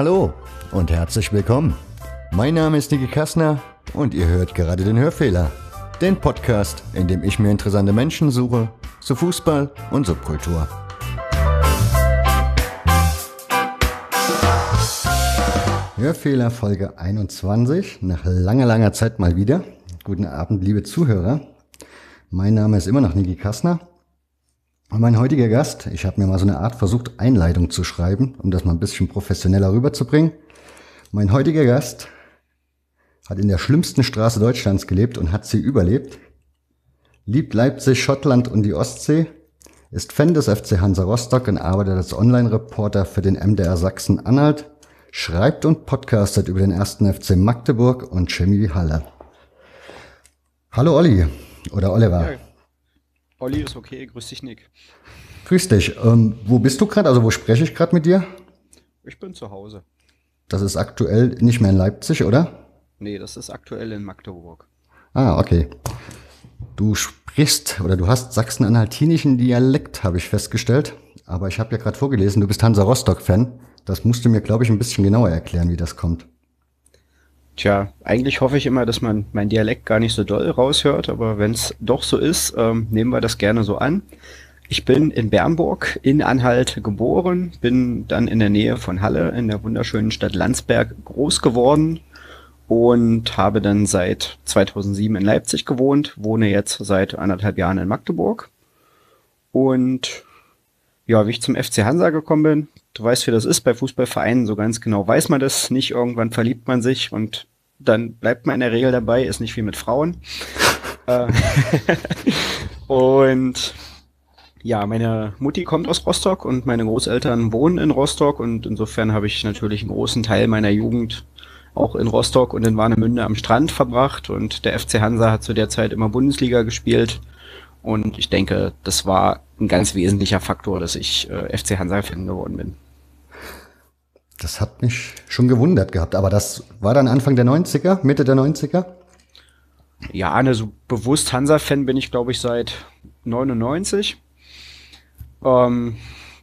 Hallo und herzlich willkommen. Mein Name ist Niki Kassner und ihr hört gerade den Hörfehler, den Podcast, in dem ich mir interessante Menschen suche zu Fußball und Subkultur. Hörfehler Folge 21, nach langer, langer Zeit mal wieder. Guten Abend, liebe Zuhörer. Mein Name ist immer noch Niki Kassner. Mein heutiger Gast, ich habe mir mal so eine Art versucht, Einleitung zu schreiben, um das mal ein bisschen professioneller rüberzubringen. Mein heutiger Gast hat in der schlimmsten Straße Deutschlands gelebt und hat sie überlebt. Liebt Leipzig, Schottland und die Ostsee, ist Fan des FC Hansa Rostock und arbeitet als Online-Reporter für den MDR Sachsen-Anhalt, schreibt und podcastet über den ersten FC Magdeburg und Chemie Halle. Hallo Olli oder Oliver. Ja, Olli ist okay, grüß dich Nick. Grüß dich. Ähm, wo bist du gerade? Also wo spreche ich gerade mit dir? Ich bin zu Hause. Das ist aktuell nicht mehr in Leipzig, oder? Nee, das ist aktuell in Magdeburg. Ah, okay. Du sprichst oder du hast sachsen-anhaltinischen Dialekt, habe ich festgestellt. Aber ich habe ja gerade vorgelesen, du bist Hansa Rostock-Fan. Das musst du mir, glaube ich, ein bisschen genauer erklären, wie das kommt. Tja, eigentlich hoffe ich immer, dass man mein Dialekt gar nicht so doll raushört, aber wenn es doch so ist, ähm, nehmen wir das gerne so an. Ich bin in Bernburg in Anhalt geboren, bin dann in der Nähe von Halle in der wunderschönen Stadt Landsberg groß geworden und habe dann seit 2007 in Leipzig gewohnt, wohne jetzt seit anderthalb Jahren in Magdeburg. Und ja, wie ich zum FC Hansa gekommen bin, du weißt, wie das ist bei Fußballvereinen, so ganz genau weiß man das nicht. Irgendwann verliebt man sich und dann bleibt man in der Regel dabei, ist nicht wie mit Frauen. Äh, und ja, meine Mutti kommt aus Rostock und meine Großeltern wohnen in Rostock und insofern habe ich natürlich einen großen Teil meiner Jugend auch in Rostock und in Warnemünde am Strand verbracht und der FC Hansa hat zu der Zeit immer Bundesliga gespielt und ich denke, das war ein ganz wesentlicher Faktor, dass ich äh, FC Hansa-Fan geworden bin. Das hat mich schon gewundert gehabt, aber das war dann Anfang der 90er, Mitte der 90er? Ja, also bewusst Hansa-Fan bin ich, glaube ich, seit 99. Ähm,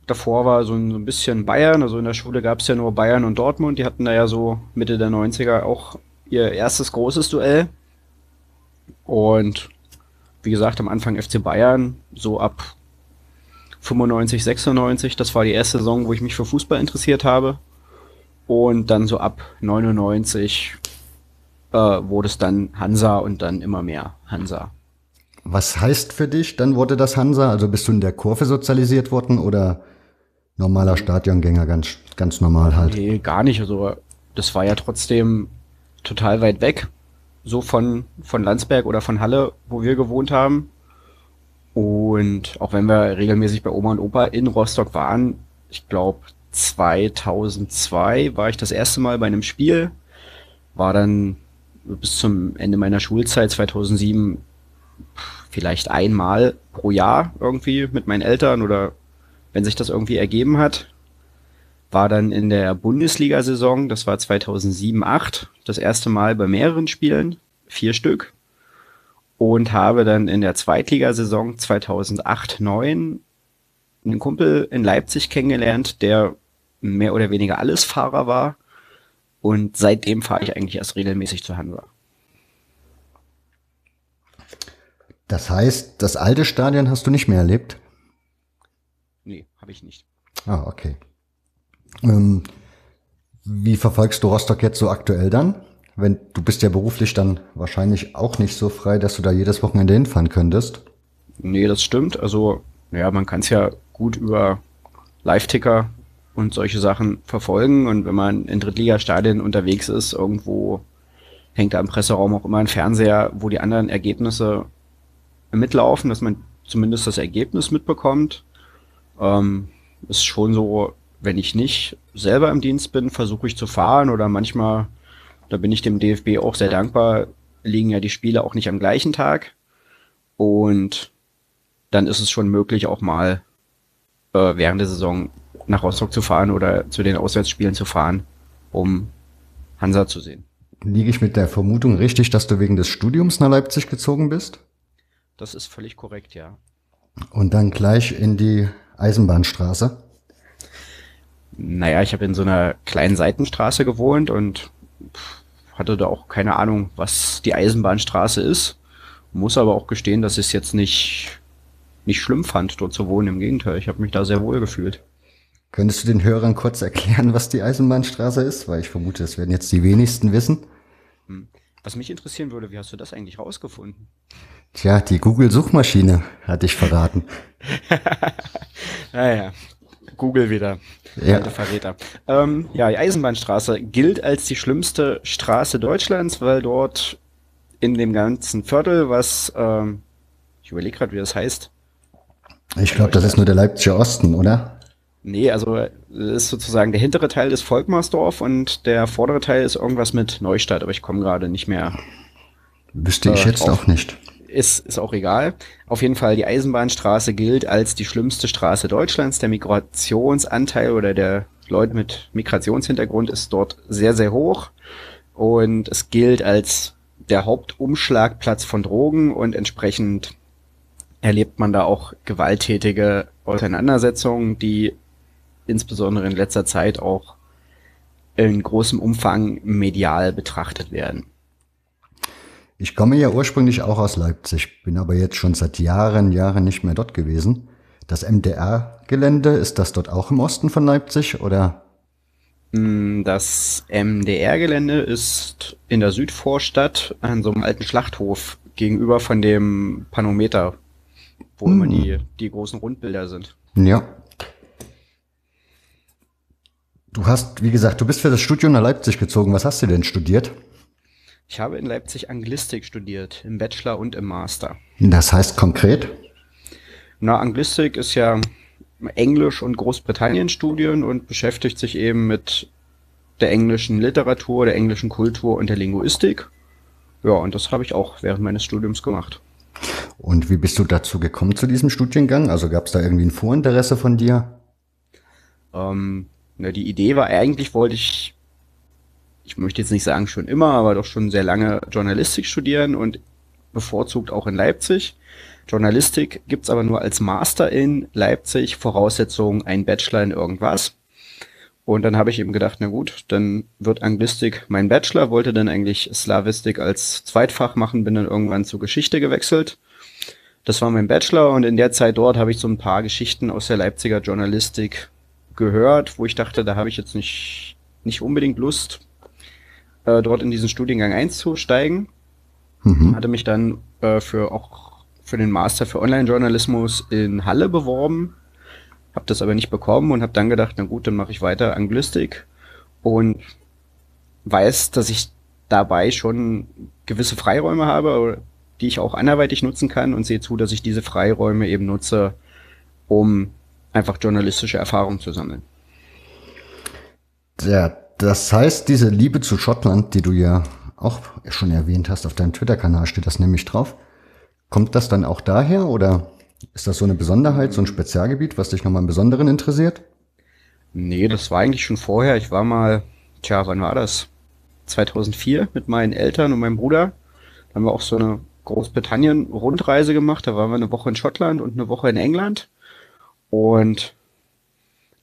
davor war so ein, so ein bisschen Bayern, also in der Schule gab es ja nur Bayern und Dortmund, die hatten da ja so Mitte der 90er auch ihr erstes großes Duell. Und wie gesagt, am Anfang FC Bayern, so ab 95, 96, das war die erste Saison, wo ich mich für Fußball interessiert habe. Und dann so ab 99 äh, wurde es dann Hansa und dann immer mehr Hansa. Was heißt für dich, dann wurde das Hansa? Also bist du in der Kurve sozialisiert worden oder normaler Stadiongänger, ganz, ganz normal halt? Nee, gar nicht. Also das war ja trotzdem total weit weg so von, von Landsberg oder von Halle, wo wir gewohnt haben. Und auch wenn wir regelmäßig bei Oma und Opa in Rostock waren, ich glaube 2002 war ich das erste Mal bei einem Spiel, war dann bis zum Ende meiner Schulzeit 2007 vielleicht einmal pro Jahr irgendwie mit meinen Eltern oder wenn sich das irgendwie ergeben hat. War dann in der Bundesliga-Saison, das war 2007, 8, das erste Mal bei mehreren Spielen, vier Stück. Und habe dann in der Zweitligasaison 2008, 9 einen Kumpel in Leipzig kennengelernt, der mehr oder weniger alles Fahrer war. Und seitdem fahre ich eigentlich erst regelmäßig zu Hansa. Das heißt, das alte Stadion hast du nicht mehr erlebt? Nee, habe ich nicht. Ah, okay. Ähm, wie verfolgst du Rostock jetzt so aktuell dann? Wenn du bist ja beruflich dann wahrscheinlich auch nicht so frei, dass du da jedes Wochenende hinfahren könntest. Nee, das stimmt. Also, ja, man kann es ja gut über Live-Ticker und solche Sachen verfolgen. Und wenn man in Drittligastadien unterwegs ist, irgendwo hängt da im Presseraum auch immer ein Fernseher, wo die anderen Ergebnisse mitlaufen, dass man zumindest das Ergebnis mitbekommt. Ähm, ist schon so, wenn ich nicht selber im Dienst bin, versuche ich zu fahren oder manchmal, da bin ich dem DFB auch sehr dankbar, liegen ja die Spiele auch nicht am gleichen Tag. Und dann ist es schon möglich, auch mal äh, während der Saison nach Rostock zu fahren oder zu den Auswärtsspielen zu fahren, um Hansa zu sehen. Liege ich mit der Vermutung richtig, dass du wegen des Studiums nach Leipzig gezogen bist? Das ist völlig korrekt, ja. Und dann gleich in die Eisenbahnstraße? Naja, ich habe in so einer kleinen Seitenstraße gewohnt und hatte da auch keine Ahnung, was die Eisenbahnstraße ist. Muss aber auch gestehen, dass ich es jetzt nicht, nicht schlimm fand, dort zu wohnen. Im Gegenteil, ich habe mich da sehr wohl gefühlt. Könntest du den Hörern kurz erklären, was die Eisenbahnstraße ist? Weil ich vermute, das werden jetzt die wenigsten wissen. Hm. Was mich interessieren würde, wie hast du das eigentlich rausgefunden? Tja, die Google-Suchmaschine hat dich verraten. naja, Google wieder. Ja. Alte Verräter. Ähm, ja, die Eisenbahnstraße gilt als die schlimmste Straße Deutschlands, weil dort in dem ganzen Viertel, was, ähm, ich überlege gerade, wie das heißt. Ich glaube, das ist nur der Leipziger Osten, oder? Nee, also das ist sozusagen der hintere Teil ist Volkmarsdorf und der vordere Teil ist irgendwas mit Neustadt, aber ich komme gerade nicht mehr. Wüsste ich äh, jetzt drauf. auch nicht ist, ist auch egal. Auf jeden Fall, die Eisenbahnstraße gilt als die schlimmste Straße Deutschlands. Der Migrationsanteil oder der Leute mit Migrationshintergrund ist dort sehr, sehr hoch. Und es gilt als der Hauptumschlagplatz von Drogen und entsprechend erlebt man da auch gewalttätige Auseinandersetzungen, die insbesondere in letzter Zeit auch in großem Umfang medial betrachtet werden. Ich komme ja ursprünglich auch aus Leipzig, bin aber jetzt schon seit Jahren, Jahren nicht mehr dort gewesen. Das MDR-Gelände, ist das dort auch im Osten von Leipzig oder? Mm, das MDR-Gelände ist in der Südvorstadt an so einem alten Schlachthof gegenüber von dem Panometer, wo hm. immer die, die großen Rundbilder sind. Ja. Du hast, wie gesagt, du bist für das Studium nach Leipzig gezogen. Was hast du denn studiert? Ich habe in Leipzig Anglistik studiert, im Bachelor und im Master. Das heißt konkret? Na, Anglistik ist ja Englisch- und Großbritannien-Studien und beschäftigt sich eben mit der englischen Literatur, der englischen Kultur und der Linguistik. Ja, und das habe ich auch während meines Studiums gemacht. Und wie bist du dazu gekommen zu diesem Studiengang? Also gab es da irgendwie ein Vorinteresse von dir? Ähm, na, die Idee war eigentlich, wollte ich ich möchte jetzt nicht sagen schon immer, aber doch schon sehr lange Journalistik studieren und bevorzugt auch in Leipzig. Journalistik gibt's aber nur als Master in Leipzig, Voraussetzung ein Bachelor in irgendwas. Und dann habe ich eben gedacht, na gut, dann wird Anglistik mein Bachelor, wollte dann eigentlich Slavistik als Zweitfach machen, bin dann irgendwann zur Geschichte gewechselt. Das war mein Bachelor und in der Zeit dort habe ich so ein paar Geschichten aus der Leipziger Journalistik gehört, wo ich dachte, da habe ich jetzt nicht, nicht unbedingt Lust, äh, dort in diesen Studiengang einzusteigen. Mhm. Hatte mich dann äh, für auch für den Master für Online-Journalismus in Halle beworben, habe das aber nicht bekommen und habe dann gedacht, na gut, dann mache ich weiter Anglistik und weiß, dass ich dabei schon gewisse Freiräume habe, die ich auch anderweitig nutzen kann und sehe zu, dass ich diese Freiräume eben nutze, um einfach journalistische Erfahrung zu sammeln. Ja, das heißt, diese Liebe zu Schottland, die du ja auch schon erwähnt hast, auf deinem Twitter-Kanal steht das nämlich drauf. Kommt das dann auch daher oder ist das so eine Besonderheit, so ein Spezialgebiet, was dich nochmal im Besonderen interessiert? Nee, das war eigentlich schon vorher. Ich war mal, tja, wann war das? 2004 mit meinen Eltern und meinem Bruder. Da haben wir auch so eine Großbritannien-Rundreise gemacht. Da waren wir eine Woche in Schottland und eine Woche in England. Und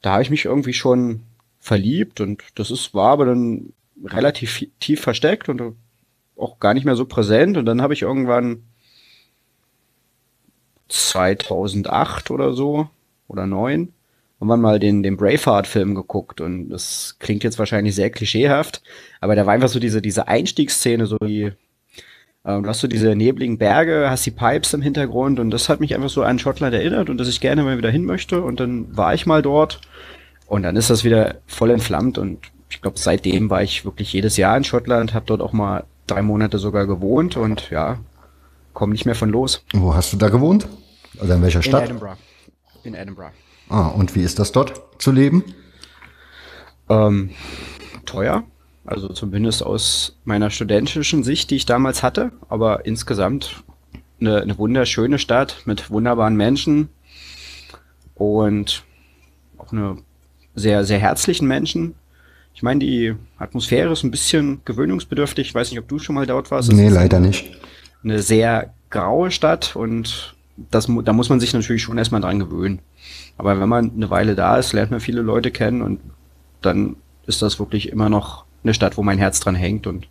da habe ich mich irgendwie schon verliebt und das ist, war aber dann relativ tief versteckt und auch gar nicht mehr so präsent und dann habe ich irgendwann 2008 oder so oder neun irgendwann mal den, den Braveheart-Film geguckt und das klingt jetzt wahrscheinlich sehr klischeehaft, aber da war einfach so diese, diese Einstiegsszene, so die, äh, du hast so diese nebligen Berge, hast die Pipes im Hintergrund und das hat mich einfach so an Schottland erinnert und dass ich gerne mal wieder hin möchte und dann war ich mal dort und dann ist das wieder voll entflammt und ich glaube, seitdem war ich wirklich jedes Jahr in Schottland, habe dort auch mal drei Monate sogar gewohnt und ja, komme nicht mehr von los. Wo hast du da gewohnt? Also in welcher Stadt? In Edinburgh. In Edinburgh. Ah, und wie ist das dort zu leben? Ähm, teuer. Also zumindest aus meiner studentischen Sicht, die ich damals hatte. Aber insgesamt eine, eine wunderschöne Stadt mit wunderbaren Menschen und auch eine sehr, sehr herzlichen Menschen. Ich meine, die Atmosphäre ist ein bisschen gewöhnungsbedürftig. Ich weiß nicht, ob du schon mal dort warst. Das nee, leider nicht. Eine sehr graue Stadt und das, da muss man sich natürlich schon erstmal dran gewöhnen. Aber wenn man eine Weile da ist, lernt man viele Leute kennen und dann ist das wirklich immer noch eine Stadt, wo mein Herz dran hängt und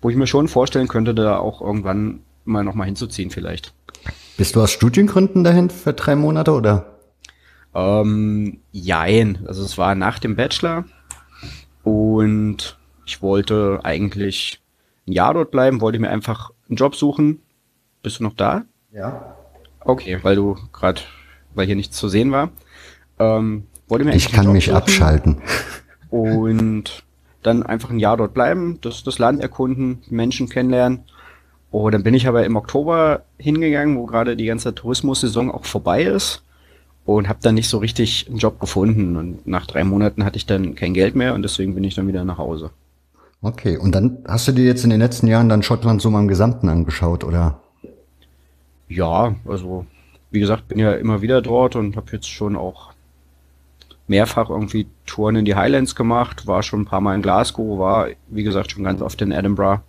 wo ich mir schon vorstellen könnte, da auch irgendwann mal nochmal hinzuziehen vielleicht. Bist du aus Studiengründen dahin für drei Monate oder? Ähm, jein. Also es war nach dem Bachelor und ich wollte eigentlich ein Jahr dort bleiben, wollte mir einfach einen Job suchen. Bist du noch da? Ja. Okay, weil du gerade, weil hier nichts zu sehen war. Ähm, wollte mir ich kann mich suchen abschalten. Und dann einfach ein Jahr dort bleiben, das, das Land erkunden, Menschen kennenlernen. Oh, dann bin ich aber im Oktober hingegangen, wo gerade die ganze Tourismussaison auch vorbei ist und habe dann nicht so richtig einen Job gefunden. Und nach drei Monaten hatte ich dann kein Geld mehr und deswegen bin ich dann wieder nach Hause. Okay, und dann hast du dir jetzt in den letzten Jahren dann Schottland so mal im Gesamten angeschaut, oder? Ja, also wie gesagt, bin ja immer wieder dort und habe jetzt schon auch mehrfach irgendwie Touren in die Highlands gemacht, war schon ein paar Mal in Glasgow, war wie gesagt schon ganz oft in Edinburgh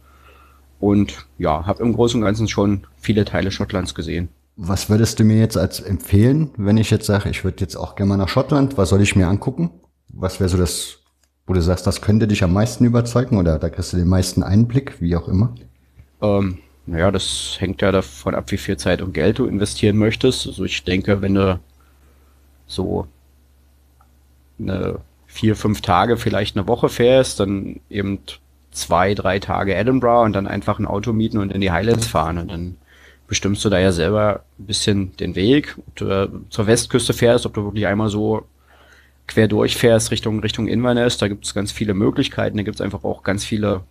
und ja, habe im Großen und Ganzen schon viele Teile Schottlands gesehen. Was würdest du mir jetzt als empfehlen, wenn ich jetzt sage, ich würde jetzt auch gerne mal nach Schottland, was soll ich mir angucken? Was wäre so das, wo du sagst, das könnte dich am meisten überzeugen oder da kriegst du den meisten Einblick, wie auch immer? Ähm, naja, das hängt ja davon ab, wie viel Zeit und Geld du investieren möchtest. Also ich denke, wenn du so eine vier, fünf Tage, vielleicht eine Woche fährst, dann eben zwei, drei Tage Edinburgh und dann einfach ein Auto mieten und in die Highlands fahren und dann bestimmst du da ja selber ein bisschen den Weg. Ob du zur Westküste fährst, ob du wirklich einmal so quer durchfährst Richtung, Richtung Inverness, da gibt es ganz viele Möglichkeiten, da gibt es einfach auch ganz viele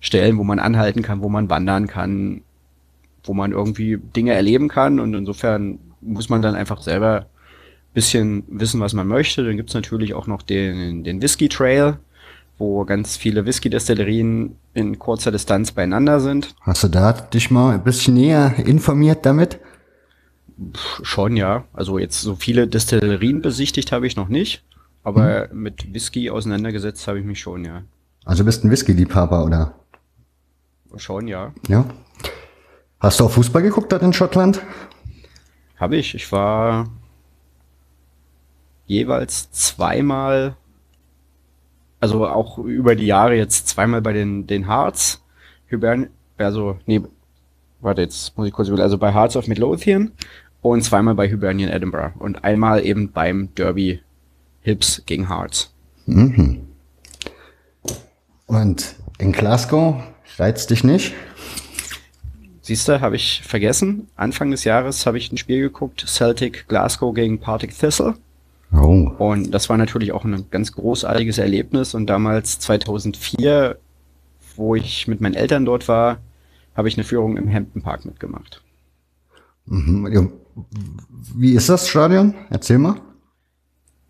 Stellen, wo man anhalten kann, wo man wandern kann, wo man irgendwie Dinge erleben kann und insofern muss man dann einfach selber bisschen wissen, was man möchte. Dann gibt's natürlich auch noch den, den Whisky Trail, wo ganz viele Whisky-Destillerien in kurzer Distanz beieinander sind. Hast du da dich mal ein bisschen näher informiert damit? Schon, ja. Also jetzt so viele Destillerien besichtigt habe ich noch nicht, aber hm. mit Whisky auseinandergesetzt habe ich mich schon, ja. Also bist ein Whisky-Liebhaber, oder? Schon, ja. Ja. Hast du auch Fußball geguckt dort in Schottland? Habe ich. Ich war jeweils zweimal, also auch über die Jahre jetzt zweimal bei den, den Hearts, Hibern, also, nee, warte, jetzt muss ich kurz überlegen, also bei Hearts of Midlothian und zweimal bei Hibernian Edinburgh und einmal eben beim Derby Hips gegen Hearts. Mhm. Und in Glasgow reizt dich nicht? Siehst du, habe ich vergessen. Anfang des Jahres habe ich ein Spiel geguckt, Celtic Glasgow gegen Partick Thistle. Oh. Und das war natürlich auch ein ganz großartiges Erlebnis. Und damals 2004, wo ich mit meinen Eltern dort war, habe ich eine Führung im Hampton Park mitgemacht. Mhm. Wie ist das Stadion? Erzähl mal.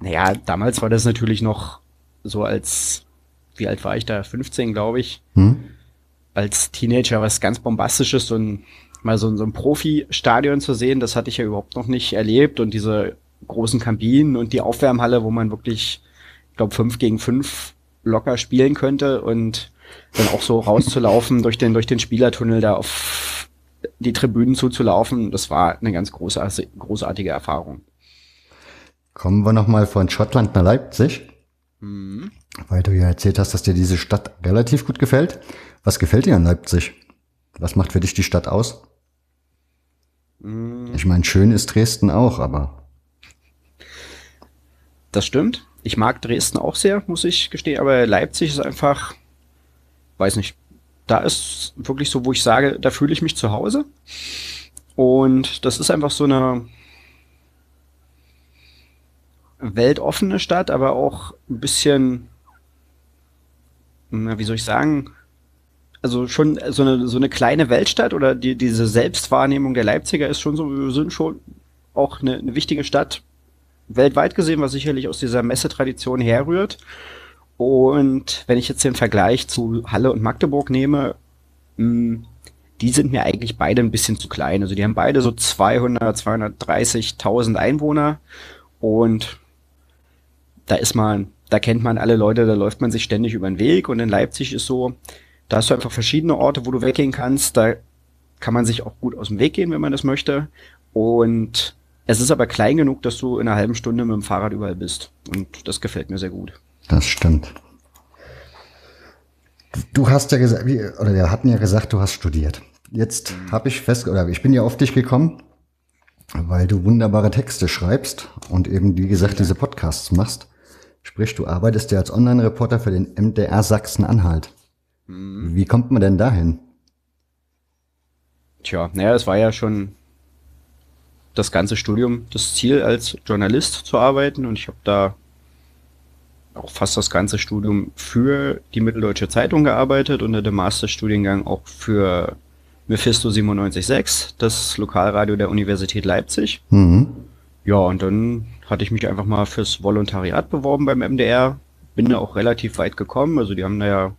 Naja, damals war das natürlich noch so als, wie alt war ich da? 15, glaube ich. Hm? Als Teenager was ganz Bombastisches und mal so, so ein Profi-Stadion zu sehen, das hatte ich ja überhaupt noch nicht erlebt. Und diese großen Kabinen und die Aufwärmhalle, wo man wirklich, ich glaube, fünf gegen fünf locker spielen könnte und dann auch so rauszulaufen durch den, durch den Spielertunnel da auf die Tribünen zuzulaufen, das war eine ganz großartige, großartige Erfahrung. Kommen wir nochmal von Schottland nach Leipzig. Mhm. Weil du ja erzählt hast, dass dir diese Stadt relativ gut gefällt. Was gefällt dir an Leipzig? Was macht für dich die Stadt aus? Mhm. Ich meine, schön ist Dresden auch, aber das stimmt. Ich mag Dresden auch sehr, muss ich gestehen, aber Leipzig ist einfach, weiß nicht, da ist wirklich so, wo ich sage, da fühle ich mich zu Hause. Und das ist einfach so eine weltoffene Stadt, aber auch ein bisschen, na, wie soll ich sagen, also schon so eine, so eine kleine Weltstadt oder die, diese Selbstwahrnehmung der Leipziger ist schon so, wir sind schon auch eine, eine wichtige Stadt, weltweit gesehen, was sicherlich aus dieser Messetradition herrührt. Und wenn ich jetzt den Vergleich zu Halle und Magdeburg nehme, mh, hm, die sind mir eigentlich beide ein bisschen zu klein. Also die haben beide so 200, 230.000 Einwohner und da ist man, da kennt man alle Leute, da läuft man sich ständig über den Weg und in Leipzig ist so, da hast du einfach verschiedene Orte, wo du weggehen kannst, da kann man sich auch gut aus dem Weg gehen, wenn man das möchte und es ist aber klein genug, dass du in einer halben Stunde mit dem Fahrrad überall bist. Und das gefällt mir sehr gut. Das stimmt. Du hast ja gesagt, oder wir hatten ja gesagt, du hast studiert. Jetzt habe ich fest, oder ich bin ja auf dich gekommen, weil du wunderbare Texte schreibst und eben, wie gesagt, diese Podcasts machst. Sprich, du arbeitest ja als Online-Reporter für den MDR Sachsen-Anhalt. Mhm. Wie kommt man denn dahin? Tja, naja, es war ja schon das ganze Studium das Ziel, als Journalist zu arbeiten und ich habe da auch fast das ganze Studium für die Mitteldeutsche Zeitung gearbeitet und in dem Masterstudiengang auch für Mephisto 97.6, das Lokalradio der Universität Leipzig. Mhm. Ja, und dann hatte ich mich einfach mal fürs Volontariat beworben beim MDR. Bin da auch relativ weit gekommen. Also die haben da ja.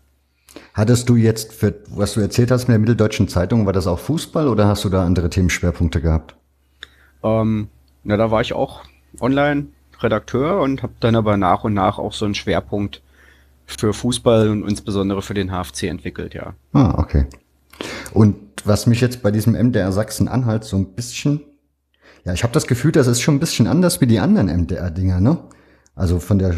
Hattest du jetzt für, was du erzählt hast mit der Mitteldeutschen Zeitung, war das auch Fußball oder hast du da andere Themenschwerpunkte gehabt? Ähm, na, da war ich auch online Redakteur und habe dann aber nach und nach auch so einen Schwerpunkt für Fußball und insbesondere für den HFC entwickelt, ja. Ah, okay. Und was mich jetzt bei diesem MDR Sachsen-Anhalt so ein bisschen, ja, ich habe das Gefühl, das ist schon ein bisschen anders wie die anderen MDR-Dinger, ne? Also von der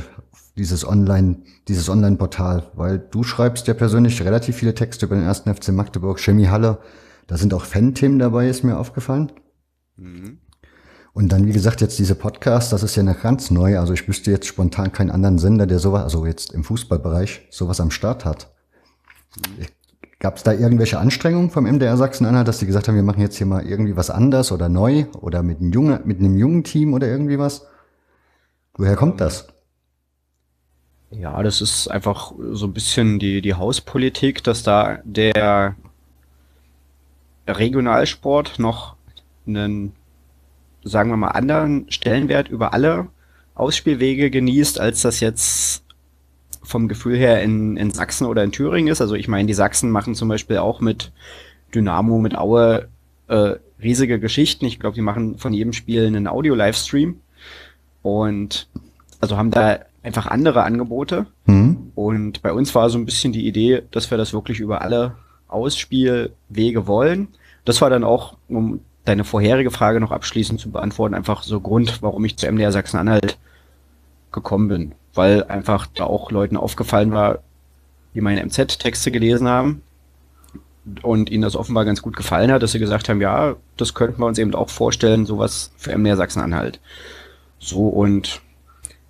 dieses Online, dieses Online-Portal, weil du schreibst ja persönlich relativ viele Texte über den ersten FC Magdeburg, Chemie Halle. Da sind auch Fan-Themen dabei, ist mir aufgefallen. Mhm. Und dann, wie gesagt, jetzt diese Podcasts, das ist ja noch ganz neu. Also ich wüsste jetzt spontan keinen anderen Sender, der sowas, also jetzt im Fußballbereich, sowas am Start hat. Gab es da irgendwelche Anstrengungen vom MDR Sachsen-Anhalt, dass die gesagt haben, wir machen jetzt hier mal irgendwie was anders oder neu oder mit einem jungen, mit einem jungen Team oder irgendwie was? Woher kommt das? Ja, das ist einfach so ein bisschen die, die Hauspolitik, dass da der Regionalsport noch einen sagen wir mal, anderen Stellenwert über alle Ausspielwege genießt, als das jetzt vom Gefühl her in, in Sachsen oder in Thüringen ist. Also ich meine, die Sachsen machen zum Beispiel auch mit Dynamo, mit Aue äh, riesige Geschichten. Ich glaube, die machen von jedem Spiel einen Audio-Livestream und also haben da einfach andere Angebote. Mhm. Und bei uns war so ein bisschen die Idee, dass wir das wirklich über alle Ausspielwege wollen. Das war dann auch, um deine vorherige Frage noch abschließend zu beantworten, einfach so Grund, warum ich zu MDR Sachsen-Anhalt gekommen bin. Weil einfach da auch Leuten aufgefallen war, die meine MZ-Texte gelesen haben und ihnen das offenbar ganz gut gefallen hat, dass sie gesagt haben, ja, das könnten wir uns eben auch vorstellen, sowas für MDR Sachsen-Anhalt. So und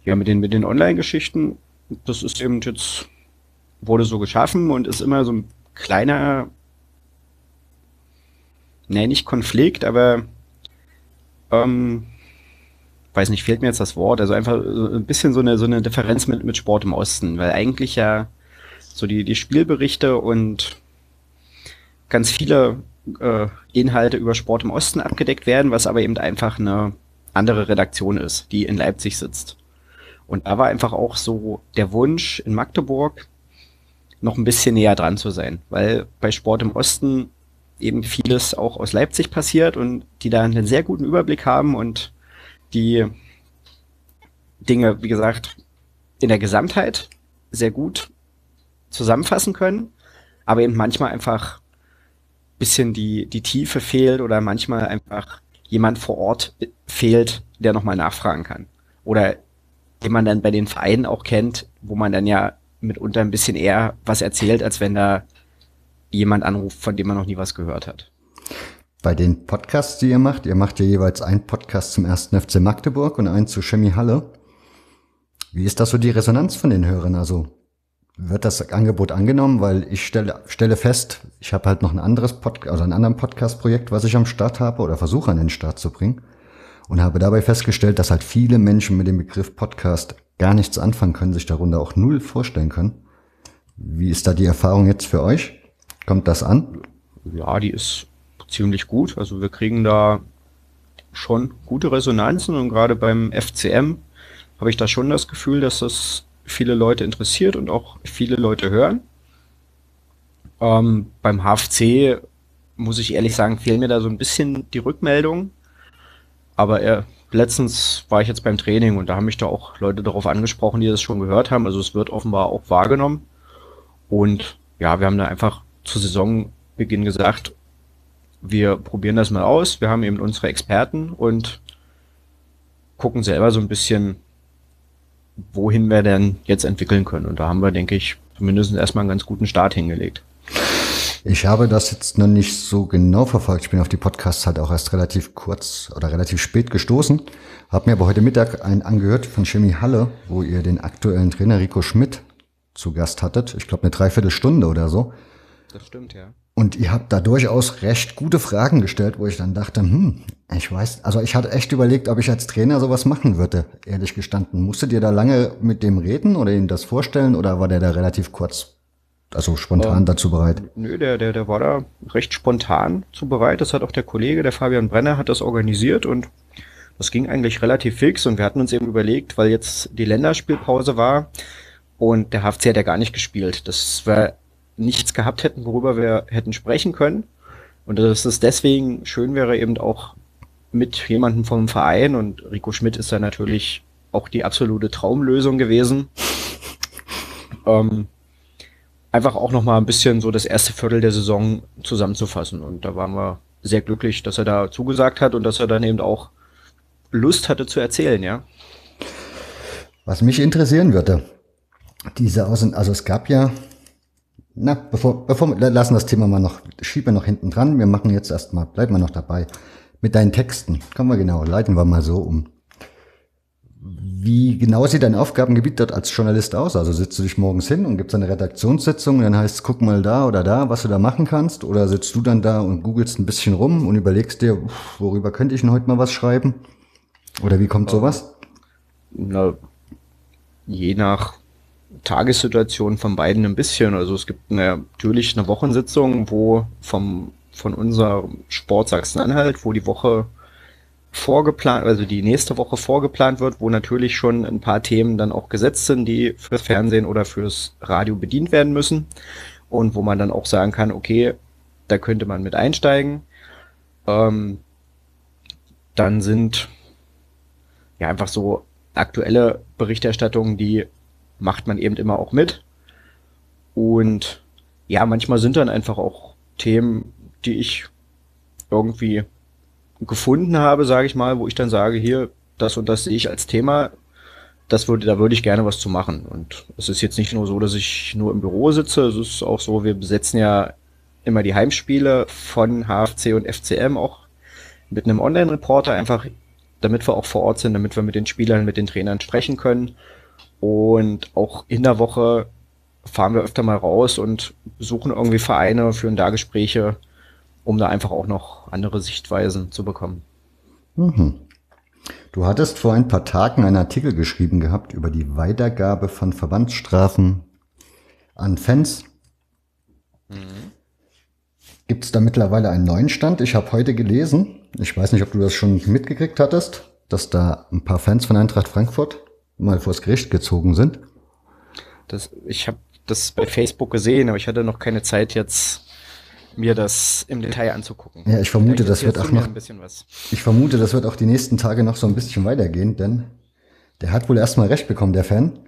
ja, mit den, mit den Online-Geschichten, das ist eben jetzt, wurde so geschaffen und ist immer so ein kleiner nee, nicht Konflikt, aber ähm, weiß nicht, fehlt mir jetzt das Wort, also einfach ein bisschen so eine, so eine Differenz mit, mit Sport im Osten, weil eigentlich ja so die, die Spielberichte und ganz viele äh, Inhalte über Sport im Osten abgedeckt werden, was aber eben einfach eine andere Redaktion ist, die in Leipzig sitzt. Und da war einfach auch so der Wunsch in Magdeburg noch ein bisschen näher dran zu sein, weil bei Sport im Osten eben vieles auch aus Leipzig passiert und die da einen sehr guten Überblick haben und die Dinge, wie gesagt, in der Gesamtheit sehr gut zusammenfassen können, aber eben manchmal einfach bisschen die, die Tiefe fehlt oder manchmal einfach jemand vor Ort fehlt, der nochmal nachfragen kann. Oder den man dann bei den Vereinen auch kennt, wo man dann ja mitunter ein bisschen eher was erzählt, als wenn da jemand anruft, von dem man noch nie was gehört hat. Bei den Podcasts, die ihr macht, ihr macht ja jeweils einen Podcast zum ersten FC Magdeburg und einen zu Chemie Halle. Wie ist das so die Resonanz von den Hörern? Also wird das Angebot angenommen? Weil ich stelle, stelle fest, ich habe halt noch ein anderes Podcast, also ein anderes Podcast-Projekt, was ich am Start habe oder versuche an den Start zu bringen. Und habe dabei festgestellt, dass halt viele Menschen mit dem Begriff Podcast gar nichts anfangen können, sich darunter auch null vorstellen können. Wie ist da die Erfahrung jetzt für euch? Kommt das an? Ja, die ist ziemlich gut. Also wir kriegen da schon gute Resonanzen und gerade beim FCM habe ich da schon das Gefühl, dass das viele Leute interessiert und auch viele Leute hören. Ähm, beim HFC muss ich ehrlich sagen, fehlen mir da so ein bisschen die Rückmeldungen. Aber äh, letztens war ich jetzt beim Training und da haben mich da auch Leute darauf angesprochen, die das schon gehört haben. Also es wird offenbar auch wahrgenommen. Und ja, wir haben da einfach zu Saisonbeginn gesagt, wir probieren das mal aus. Wir haben eben unsere Experten und gucken selber so ein bisschen, wohin wir denn jetzt entwickeln können. Und da haben wir, denke ich, zumindest erstmal einen ganz guten Start hingelegt. Ich habe das jetzt noch nicht so genau verfolgt. Ich bin auf die Podcasts halt auch erst relativ kurz oder relativ spät gestoßen. Habe mir aber heute Mittag einen angehört von Chemie Halle, wo ihr den aktuellen Trainer Rico Schmidt zu Gast hattet. Ich glaube eine Dreiviertelstunde oder so. Das stimmt, ja. Und ihr habt da durchaus recht gute Fragen gestellt, wo ich dann dachte, hm, ich weiß, also ich hatte echt überlegt, ob ich als Trainer sowas machen würde, ehrlich gestanden. Musstet ihr da lange mit dem reden oder ihm das vorstellen oder war der da relativ kurz also spontan ähm, dazu bereit? Nö, der, der, der war da recht spontan zu bereit. Das hat auch der Kollege, der Fabian Brenner, hat das organisiert und das ging eigentlich relativ fix und wir hatten uns eben überlegt, weil jetzt die Länderspielpause war und der HFC hat ja gar nicht gespielt, dass wir nichts gehabt hätten, worüber wir hätten sprechen können. Und dass es deswegen schön wäre, eben auch mit jemandem vom Verein und Rico Schmidt ist da natürlich auch die absolute Traumlösung gewesen. Ähm, einfach auch noch mal ein bisschen so das erste Viertel der Saison zusammenzufassen. Und da waren wir sehr glücklich, dass er da zugesagt hat und dass er dann eben auch Lust hatte zu erzählen, ja. Was mich interessieren würde, diese Außen, also es gab ja, na, bevor, bevor wir lassen das Thema mal noch, schieben wir noch hinten dran. Wir machen jetzt erstmal, bleiben wir noch dabei. Mit deinen Texten. Kommen wir genau, leiten wir mal so um. Wie genau sieht dein Aufgabengebiet dort als Journalist aus? Also sitzt du dich morgens hin und gibst eine Redaktionssitzung und dann heißt es, guck mal da oder da, was du da machen kannst? Oder sitzt du dann da und googelst ein bisschen rum und überlegst dir, worüber könnte ich denn heute mal was schreiben? Oder wie kommt sowas? Na, je nach Tagessituation von beiden ein bisschen. Also es gibt eine, natürlich eine Wochensitzung, wo vom, von unserem Sport Sachsen-Anhalt, wo die Woche vorgeplant, also die nächste Woche vorgeplant wird, wo natürlich schon ein paar Themen dann auch gesetzt sind, die fürs Fernsehen oder fürs Radio bedient werden müssen und wo man dann auch sagen kann, okay, da könnte man mit einsteigen. Ähm, dann sind ja einfach so aktuelle Berichterstattungen, die macht man eben immer auch mit. Und ja, manchmal sind dann einfach auch Themen, die ich irgendwie gefunden habe, sage ich mal, wo ich dann sage, hier, das und das sehe ich als Thema, das würde, da würde ich gerne was zu machen. Und es ist jetzt nicht nur so, dass ich nur im Büro sitze, es ist auch so, wir besetzen ja immer die Heimspiele von HFC und FCM auch mit einem Online-Reporter, einfach damit wir auch vor Ort sind, damit wir mit den Spielern, mit den Trainern sprechen können. Und auch in der Woche fahren wir öfter mal raus und suchen irgendwie Vereine, führen da Gespräche, um da einfach auch noch andere Sichtweisen zu bekommen. Mhm. Du hattest vor ein paar Tagen einen Artikel geschrieben gehabt über die Weitergabe von Verbandsstrafen an Fans. Mhm. Gibt es da mittlerweile einen neuen Stand? Ich habe heute gelesen, ich weiß nicht, ob du das schon mitgekriegt hattest, dass da ein paar Fans von Eintracht Frankfurt mal vors Gericht gezogen sind. Das, ich habe das bei Facebook gesehen, aber ich hatte noch keine Zeit jetzt mir das im Detail anzugucken. Ja, ich vermute, das wird auch noch. Ich vermute, das wird auch die nächsten Tage noch so ein bisschen weitergehen, denn der hat wohl erstmal recht bekommen, der Fan.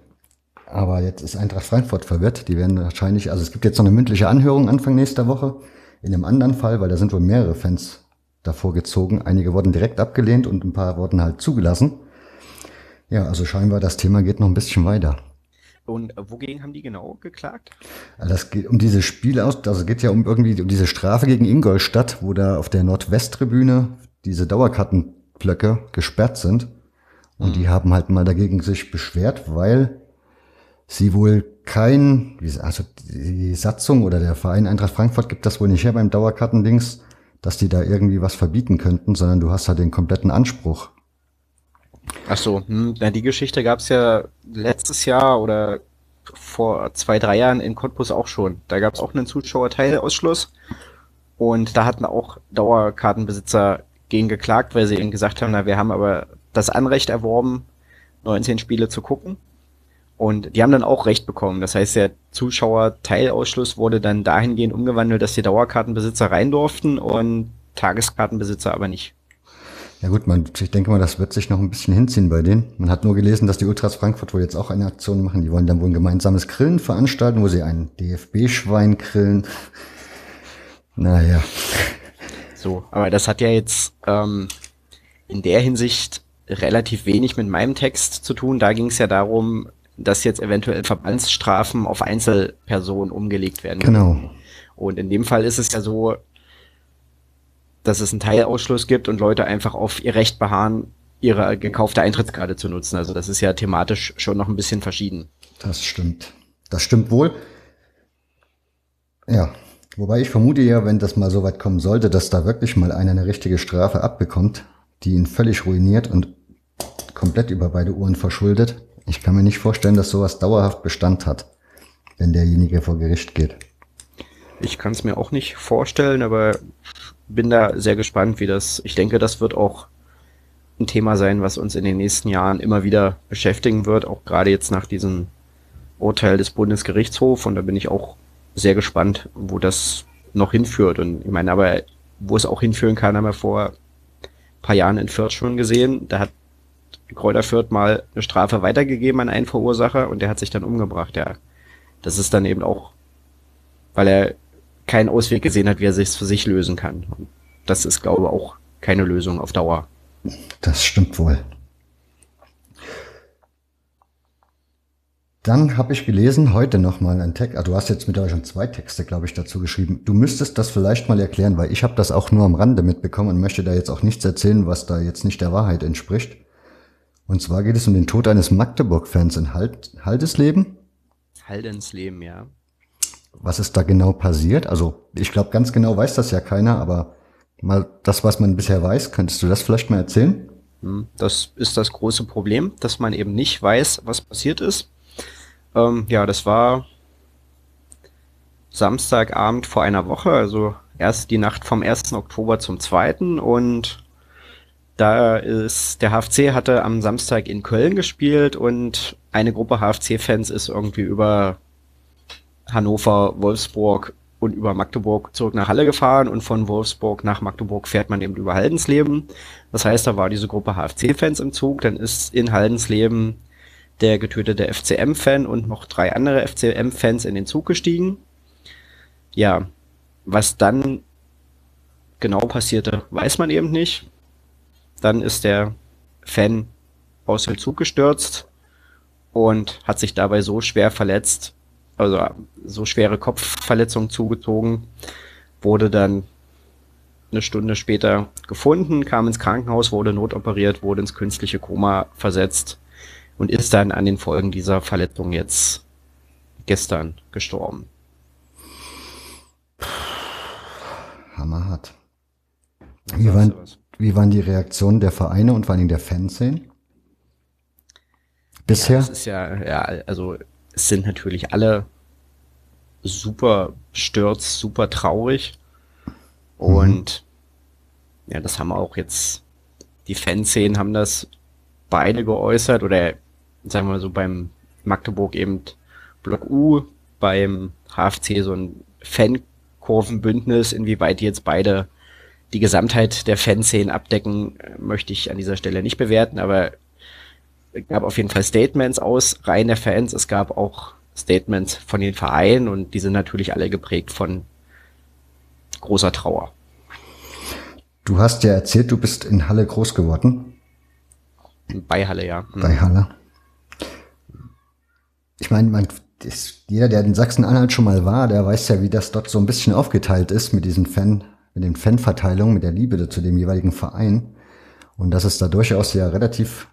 Aber jetzt ist Eintracht Frankfurt verwirrt. Die werden wahrscheinlich, also es gibt jetzt noch eine mündliche Anhörung Anfang nächster Woche. In einem anderen Fall, weil da sind wohl mehrere Fans davor gezogen. Einige wurden direkt abgelehnt und ein paar wurden halt zugelassen. Ja, also scheinbar das Thema geht noch ein bisschen weiter. Und äh, wogegen haben die genau geklagt? Das geht um diese Spiele aus, also geht ja um irgendwie um diese Strafe gegen Ingolstadt, wo da auf der Nordwesttribüne diese Dauerkartenblöcke gesperrt sind. Und mhm. die haben halt mal dagegen sich beschwert, weil sie wohl kein, also die Satzung oder der Verein Eintracht Frankfurt gibt das wohl nicht her beim Dauerkartendings, dass die da irgendwie was verbieten könnten, sondern du hast halt den kompletten Anspruch Ach so, hm, na, die Geschichte gab es ja letztes Jahr oder vor zwei, drei Jahren in Cottbus auch schon. Da gab es auch einen Zuschauerteilausschluss und da hatten auch Dauerkartenbesitzer gegen geklagt, weil sie eben gesagt haben, na, wir haben aber das Anrecht erworben, 19 Spiele zu gucken. Und die haben dann auch Recht bekommen. Das heißt, der Zuschauerteilausschluss wurde dann dahingehend umgewandelt, dass die Dauerkartenbesitzer rein durften und Tageskartenbesitzer aber nicht. Ja gut, man, ich denke mal, das wird sich noch ein bisschen hinziehen bei denen. Man hat nur gelesen, dass die Ultras Frankfurt wohl jetzt auch eine Aktion machen. Die wollen dann wohl ein gemeinsames Grillen veranstalten, wo sie ein DFB-Schwein grillen. Naja. So, aber das hat ja jetzt ähm, in der Hinsicht relativ wenig mit meinem Text zu tun. Da ging es ja darum, dass jetzt eventuell Verbandsstrafen auf Einzelpersonen umgelegt werden. Genau. Und in dem Fall ist es ja so, dass es einen Teilausschluss gibt und Leute einfach auf ihr Recht beharren, ihre gekaufte Eintrittskarte zu nutzen. Also das ist ja thematisch schon noch ein bisschen verschieden. Das stimmt. Das stimmt wohl. Ja, wobei ich vermute ja, wenn das mal so weit kommen sollte, dass da wirklich mal einer eine richtige Strafe abbekommt, die ihn völlig ruiniert und komplett über beide Uhren verschuldet. Ich kann mir nicht vorstellen, dass sowas dauerhaft Bestand hat, wenn derjenige vor Gericht geht. Ich kann es mir auch nicht vorstellen, aber bin da sehr gespannt, wie das. Ich denke, das wird auch ein Thema sein, was uns in den nächsten Jahren immer wieder beschäftigen wird, auch gerade jetzt nach diesem Urteil des Bundesgerichtshofs. Und da bin ich auch sehr gespannt, wo das noch hinführt. Und ich meine, aber wo es auch hinführen kann, haben wir vor ein paar Jahren in Fürth schon gesehen. Da hat Kräuter Fürth mal eine Strafe weitergegeben an einen Verursacher und der hat sich dann umgebracht, ja. Das ist dann eben auch, weil er keinen Ausweg gesehen hat, wie er sich für sich lösen kann. Und das ist, glaube ich, auch keine Lösung auf Dauer. Das stimmt wohl. Dann habe ich gelesen, heute nochmal ein Text, ah, du hast jetzt mit euch schon zwei Texte, glaube ich, dazu geschrieben. Du müsstest das vielleicht mal erklären, weil ich habe das auch nur am Rande mitbekommen und möchte da jetzt auch nichts erzählen, was da jetzt nicht der Wahrheit entspricht. Und zwar geht es um den Tod eines Magdeburg-Fans in halt, Haldesleben. Haldensleben, ja. Was ist da genau passiert? Also ich glaube, ganz genau weiß das ja keiner, aber mal das, was man bisher weiß, könntest du das vielleicht mal erzählen? Hm, das ist das große Problem, dass man eben nicht weiß, was passiert ist. Ähm, ja, das war Samstagabend vor einer Woche, also erst die Nacht vom 1. Oktober zum 2. und da ist der HFC hatte am Samstag in Köln gespielt und eine Gruppe HFC-Fans ist irgendwie über Hannover, Wolfsburg und über Magdeburg zurück nach Halle gefahren und von Wolfsburg nach Magdeburg fährt man eben über Haldensleben. Das heißt, da war diese Gruppe HFC-Fans im Zug, dann ist in Haldensleben der getötete FCM-Fan und noch drei andere FCM-Fans in den Zug gestiegen. Ja, was dann genau passierte, weiß man eben nicht. Dann ist der Fan aus dem Zug gestürzt und hat sich dabei so schwer verletzt, also so schwere Kopfverletzungen zugezogen, wurde dann eine Stunde später gefunden, kam ins Krankenhaus, wurde notoperiert, wurde ins künstliche Koma versetzt und ist dann an den Folgen dieser Verletzung jetzt gestern gestorben. Hammerhart. Wie waren, wie waren die Reaktionen der Vereine und vor allem der Fanszene? Bisher? Ja, das ist ja, ja, also es sind natürlich alle super stürzt, super traurig. Und mhm. ja, das haben auch jetzt, die Fanszenen haben das beide geäußert oder sagen wir mal so beim Magdeburg eben Block U, beim HFC so ein Fankurvenbündnis, inwieweit die jetzt beide die Gesamtheit der Fanszenen abdecken, möchte ich an dieser Stelle nicht bewerten, aber es gab auf jeden Fall Statements aus Reihen der Fans, es gab auch Statements von den Vereinen und die sind natürlich alle geprägt von großer Trauer. Du hast ja erzählt, du bist in Halle groß geworden. Bei Halle, ja. Mhm. Bei Halle. Ich meine, man, ist, jeder, der in Sachsen-Anhalt schon mal war, der weiß ja, wie das dort so ein bisschen aufgeteilt ist mit diesen Fan, mit den Fanverteilungen, mit der Liebe zu dem jeweiligen Verein. Und dass es da durchaus ja relativ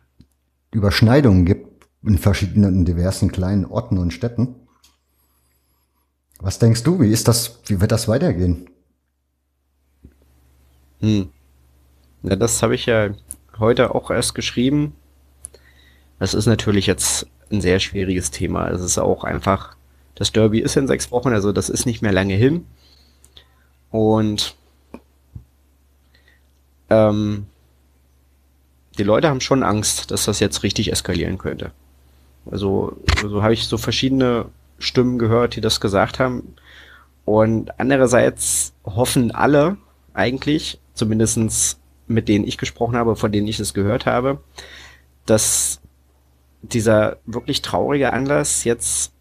Überschneidungen gibt in verschiedenen diversen kleinen Orten und Städten. Was denkst du, wie ist das, wie wird das weitergehen? Hm. Ja, das habe ich ja heute auch erst geschrieben. Das ist natürlich jetzt ein sehr schwieriges Thema. Es ist auch einfach, das Derby ist in sechs Wochen, also das ist nicht mehr lange hin. Und ähm, die Leute haben schon Angst, dass das jetzt richtig eskalieren könnte. Also, so also habe ich so verschiedene Stimmen gehört, die das gesagt haben. Und andererseits hoffen alle eigentlich, zumindestens mit denen ich gesprochen habe, von denen ich es gehört habe, dass dieser wirklich traurige Anlass jetzt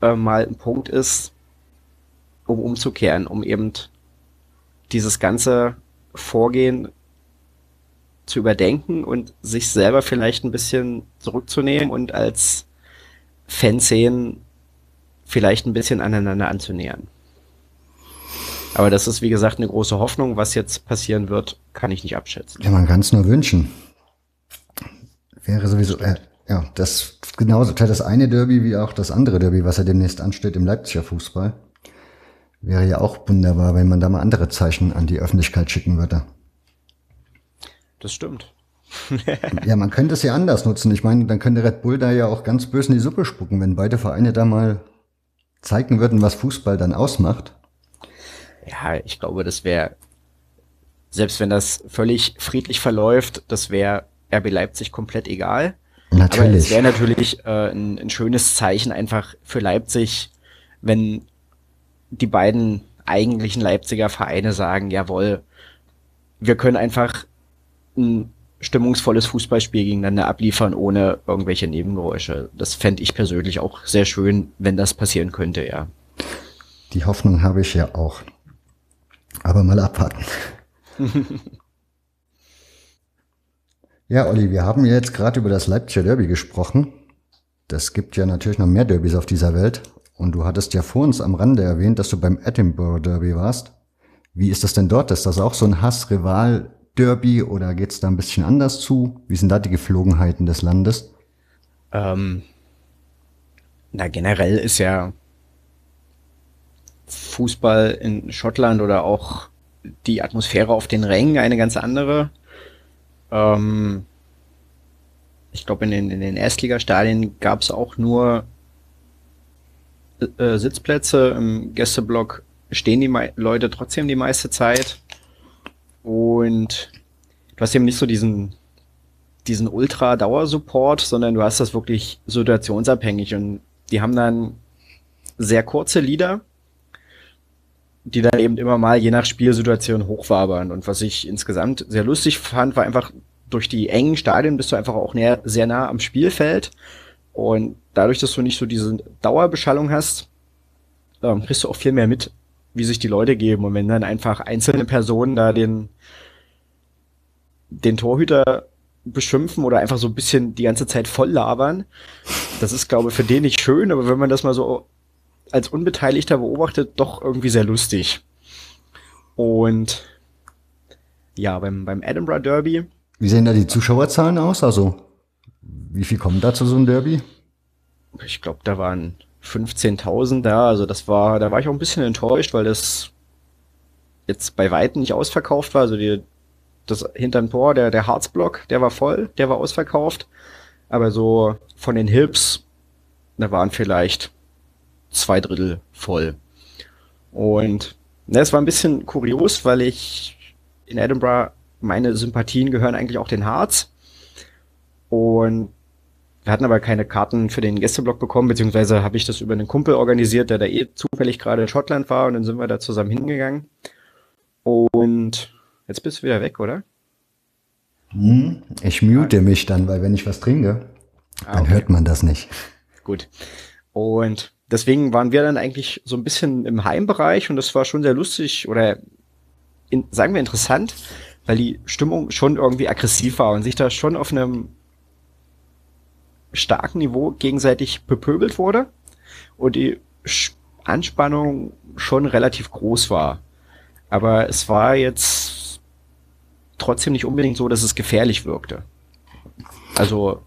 äh, mal ein Punkt ist, um umzukehren, um eben dieses ganze Vorgehen zu überdenken und sich selber vielleicht ein bisschen zurückzunehmen und als Fanszenen vielleicht ein bisschen aneinander anzunähern. Aber das ist, wie gesagt, eine große Hoffnung. Was jetzt passieren wird, kann ich nicht abschätzen. Ja, man kann es nur wünschen. Wäre sowieso, äh, ja, das genauso das eine Derby wie auch das andere Derby, was ja demnächst ansteht im Leipziger Fußball. Wäre ja auch wunderbar, wenn man da mal andere Zeichen an die Öffentlichkeit schicken würde. Das stimmt. ja, man könnte es ja anders nutzen. Ich meine, dann könnte Red Bull da ja auch ganz böse in die Suppe spucken, wenn beide Vereine da mal zeigen würden, was Fußball dann ausmacht. Ja, ich glaube, das wäre, selbst wenn das völlig friedlich verläuft, das wäre RB Leipzig komplett egal. Natürlich. Aber es wäre natürlich äh, ein, ein schönes Zeichen einfach für Leipzig, wenn die beiden eigentlichen Leipziger Vereine sagen, jawohl, wir können einfach ein stimmungsvolles Fußballspiel gegeneinander abliefern, ohne irgendwelche Nebengeräusche. Das fände ich persönlich auch sehr schön, wenn das passieren könnte, ja. Die Hoffnung habe ich ja auch. Aber mal abwarten. ja, Olli, wir haben jetzt gerade über das Leipziger Derby gesprochen. Das gibt ja natürlich noch mehr Derbys auf dieser Welt. Und du hattest ja vor uns am Rande erwähnt, dass du beim Edinburgh Derby warst. Wie ist das denn dort? Ist das auch so ein Hass-Rival-Derby oder geht es da ein bisschen anders zu? Wie sind da die Geflogenheiten des Landes? Ähm, na, generell ist ja Fußball in Schottland oder auch die Atmosphäre auf den Rängen eine ganz andere. Ähm, ich glaube, in den, in den Erstligastadien gab es auch nur äh, Sitzplätze. Im Gästeblock stehen die Me Leute trotzdem die meiste Zeit. Und du hast eben nicht so diesen, diesen Ultra-Dauersupport, sondern du hast das wirklich situationsabhängig. Und die haben dann sehr kurze Lieder, die dann eben immer mal je nach Spielsituation hochwabern. Und was ich insgesamt sehr lustig fand, war einfach durch die engen Stadien bist du einfach auch näher, sehr nah am Spielfeld. Und dadurch, dass du nicht so diese Dauerbeschallung hast, ähm, kriegst du auch viel mehr mit, wie sich die Leute geben. Und wenn dann einfach einzelne Personen da den, den Torhüter beschimpfen oder einfach so ein bisschen die ganze Zeit voll labern, das ist, glaube ich, für den nicht schön, aber wenn man das mal so als Unbeteiligter beobachtet, doch irgendwie sehr lustig. Und ja, beim, beim Edinburgh Derby. Wie sehen da die Zuschauerzahlen aus? Also, wie viel kommen da zu so einem Derby? ich glaube, da waren 15.000 da. Also das war, da war ich auch ein bisschen enttäuscht, weil das jetzt bei Weitem nicht ausverkauft war. Also die, das hinterm Tor, der, der Harzblock, der war voll, der war ausverkauft. Aber so von den Hips, da waren vielleicht zwei Drittel voll. Und ne, es war ein bisschen kurios, weil ich in Edinburgh, meine Sympathien gehören eigentlich auch den Harz. Und wir hatten aber keine Karten für den Gästeblock bekommen, beziehungsweise habe ich das über einen Kumpel organisiert, der da eh zufällig gerade in Schottland war und dann sind wir da zusammen hingegangen. Und jetzt bist du wieder weg, oder? Hm, ich mute ah. mich dann, weil wenn ich was trinke, ah, dann okay. hört man das nicht. Gut. Und deswegen waren wir dann eigentlich so ein bisschen im Heimbereich und das war schon sehr lustig oder in, sagen wir interessant, weil die Stimmung schon irgendwie aggressiv war und sich da schon auf einem starken Niveau gegenseitig bepöbelt wurde und die Anspannung schon relativ groß war. Aber es war jetzt trotzdem nicht unbedingt so, dass es gefährlich wirkte. Also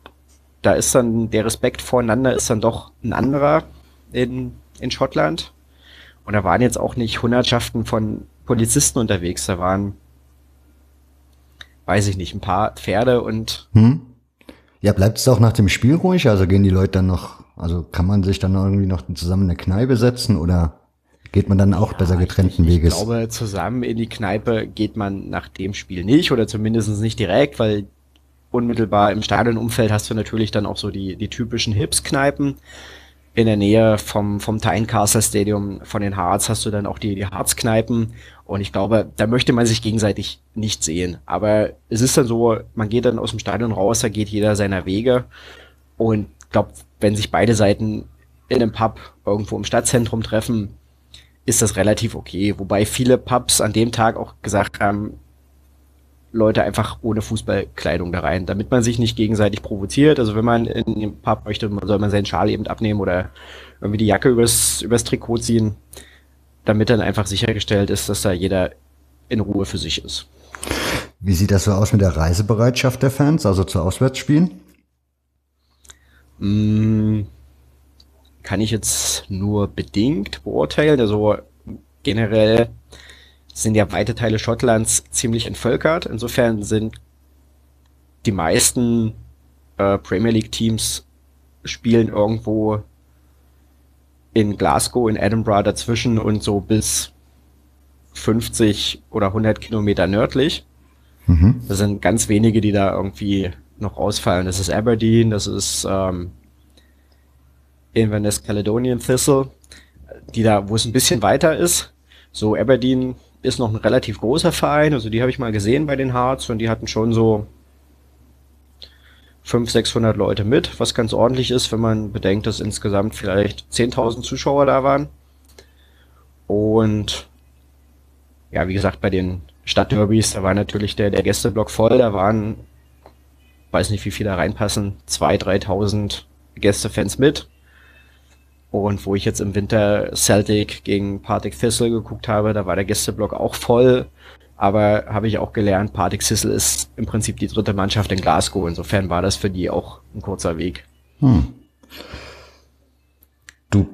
da ist dann der Respekt voreinander ist dann doch ein anderer in, in Schottland. Und da waren jetzt auch nicht Hundertschaften von Polizisten unterwegs. Da waren, weiß ich nicht, ein paar Pferde und hm? Ja, bleibt es auch nach dem Spiel ruhig? Also gehen die Leute dann noch, also kann man sich dann irgendwie noch zusammen in eine Kneipe setzen oder geht man dann auch ja, besser getrennten ich, Weges? Ich glaube, zusammen in die Kneipe geht man nach dem Spiel nicht oder zumindest nicht direkt, weil unmittelbar im Stadionumfeld hast du natürlich dann auch so die, die typischen Hips-Kneipen in der Nähe vom, vom Tynecastle Stadium von den Hearts hast du dann auch die, die Hearts-Kneipen. Und ich glaube, da möchte man sich gegenseitig nicht sehen. Aber es ist dann so, man geht dann aus dem Stadion raus, da geht jeder seiner Wege. Und ich glaube, wenn sich beide Seiten in einem Pub irgendwo im Stadtzentrum treffen, ist das relativ okay. Wobei viele Pubs an dem Tag auch gesagt haben, Leute einfach ohne Fußballkleidung da rein, damit man sich nicht gegenseitig provoziert. Also wenn man in den Pub möchte, soll man seinen Schal eben abnehmen oder irgendwie die Jacke übers, übers Trikot ziehen, damit dann einfach sichergestellt ist, dass da jeder in Ruhe für sich ist. Wie sieht das so aus mit der Reisebereitschaft der Fans, also zu Auswärtsspielen? Mm, kann ich jetzt nur bedingt beurteilen. Also generell sind ja weite Teile Schottlands ziemlich entvölkert. Insofern sind die meisten äh, Premier League Teams spielen irgendwo in Glasgow, in Edinburgh dazwischen und so bis 50 oder 100 Kilometer nördlich. Mhm. Das sind ganz wenige, die da irgendwie noch ausfallen. Das ist Aberdeen, das ist ähm, Inverness Caledonian Thistle, die da, wo es ein bisschen weiter ist. So Aberdeen ist noch ein relativ großer Verein, also die habe ich mal gesehen bei den Hearts und die hatten schon so 500, 600 Leute mit, was ganz ordentlich ist, wenn man bedenkt, dass insgesamt vielleicht 10.000 Zuschauer da waren. Und ja, wie gesagt, bei den Stadtderbys, da war natürlich der, der Gästeblock voll, da waren, weiß nicht, wie viele da reinpassen, 2.000, 3.000 Gästefans mit. Und wo ich jetzt im Winter Celtic gegen Partick Thistle geguckt habe, da war der Gästeblock auch voll. Aber habe ich auch gelernt, Partick Thistle ist im Prinzip die dritte Mannschaft in Glasgow. Insofern war das für die auch ein kurzer Weg. Hm. Du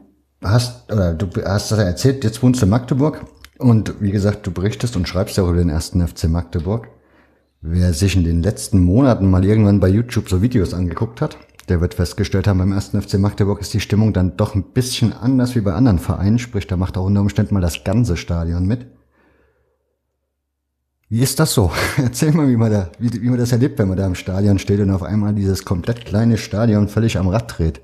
hast, oder du hast das erzählt, jetzt wohnst du in Magdeburg. Und wie gesagt, du berichtest und schreibst ja über den ersten FC Magdeburg. Wer sich in den letzten Monaten mal irgendwann bei YouTube so Videos angeguckt hat, der wird festgestellt haben, beim ersten FC Magdeburg ist die Stimmung dann doch ein bisschen anders wie bei anderen Vereinen, sprich, da macht auch unter Umständen mal das ganze Stadion mit. Wie ist das so? Erzähl mal, wie man, da, wie, wie man das erlebt, wenn man da im Stadion steht und auf einmal dieses komplett kleine Stadion völlig am Rad dreht.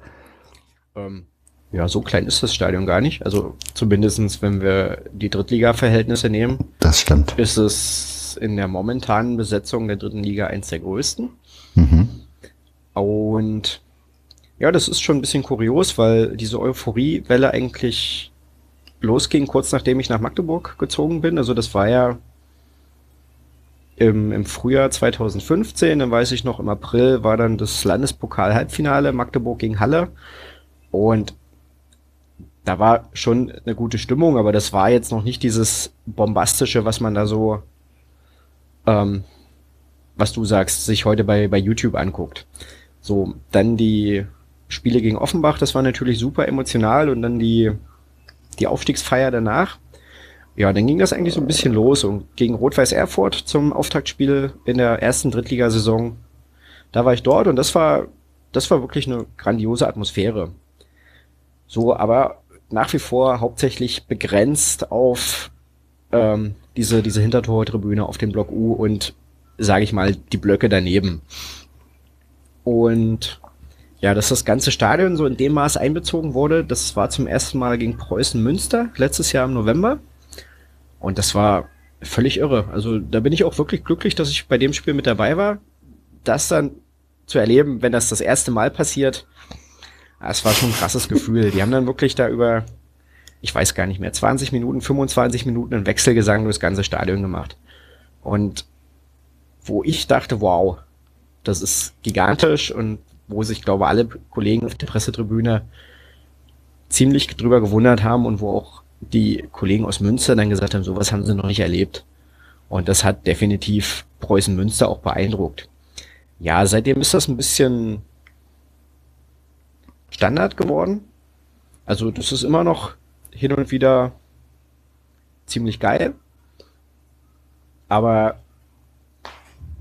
Ähm, ja, so klein ist das Stadion gar nicht. Also zumindestens, wenn wir die Drittliga-Verhältnisse nehmen. Das stimmt. Ist es in der momentanen Besetzung der dritten Liga eins der größten. Mhm. Und ja, das ist schon ein bisschen kurios, weil diese Euphoriewelle eigentlich losging, kurz nachdem ich nach Magdeburg gezogen bin. Also das war ja im, im Frühjahr 2015, dann weiß ich noch, im April war dann das Landespokal-Halbfinale Magdeburg gegen Halle. Und da war schon eine gute Stimmung, aber das war jetzt noch nicht dieses bombastische, was man da so, ähm, was du sagst, sich heute bei, bei YouTube anguckt. So, dann die Spiele gegen Offenbach, das war natürlich super emotional und dann die, die Aufstiegsfeier danach. Ja, dann ging das eigentlich so ein bisschen los und gegen Rot-Weiß Erfurt zum Auftaktspiel in der ersten Drittligasaison. Da war ich dort und das war, das war wirklich eine grandiose Atmosphäre. So, aber nach wie vor hauptsächlich begrenzt auf ähm, diese, diese Hintertortribüne auf dem Block U und, sage ich mal, die Blöcke daneben. Und ja, dass das ganze Stadion so in dem Maß einbezogen wurde, das war zum ersten Mal gegen Preußen Münster, letztes Jahr im November. Und das war völlig irre. Also da bin ich auch wirklich glücklich, dass ich bei dem Spiel mit dabei war. Das dann zu erleben, wenn das das erste Mal passiert, es war schon ein krasses Gefühl. Die haben dann wirklich da über, ich weiß gar nicht mehr, 20 Minuten, 25 Minuten einen Wechselgesang durchs ganze Stadion gemacht. Und wo ich dachte, wow, das ist gigantisch und wo sich, glaube alle Kollegen auf der Pressetribüne ziemlich drüber gewundert haben und wo auch die Kollegen aus Münster dann gesagt haben, sowas haben sie noch nicht erlebt. Und das hat definitiv Preußen Münster auch beeindruckt. Ja, seitdem ist das ein bisschen Standard geworden. Also das ist immer noch hin und wieder ziemlich geil. Aber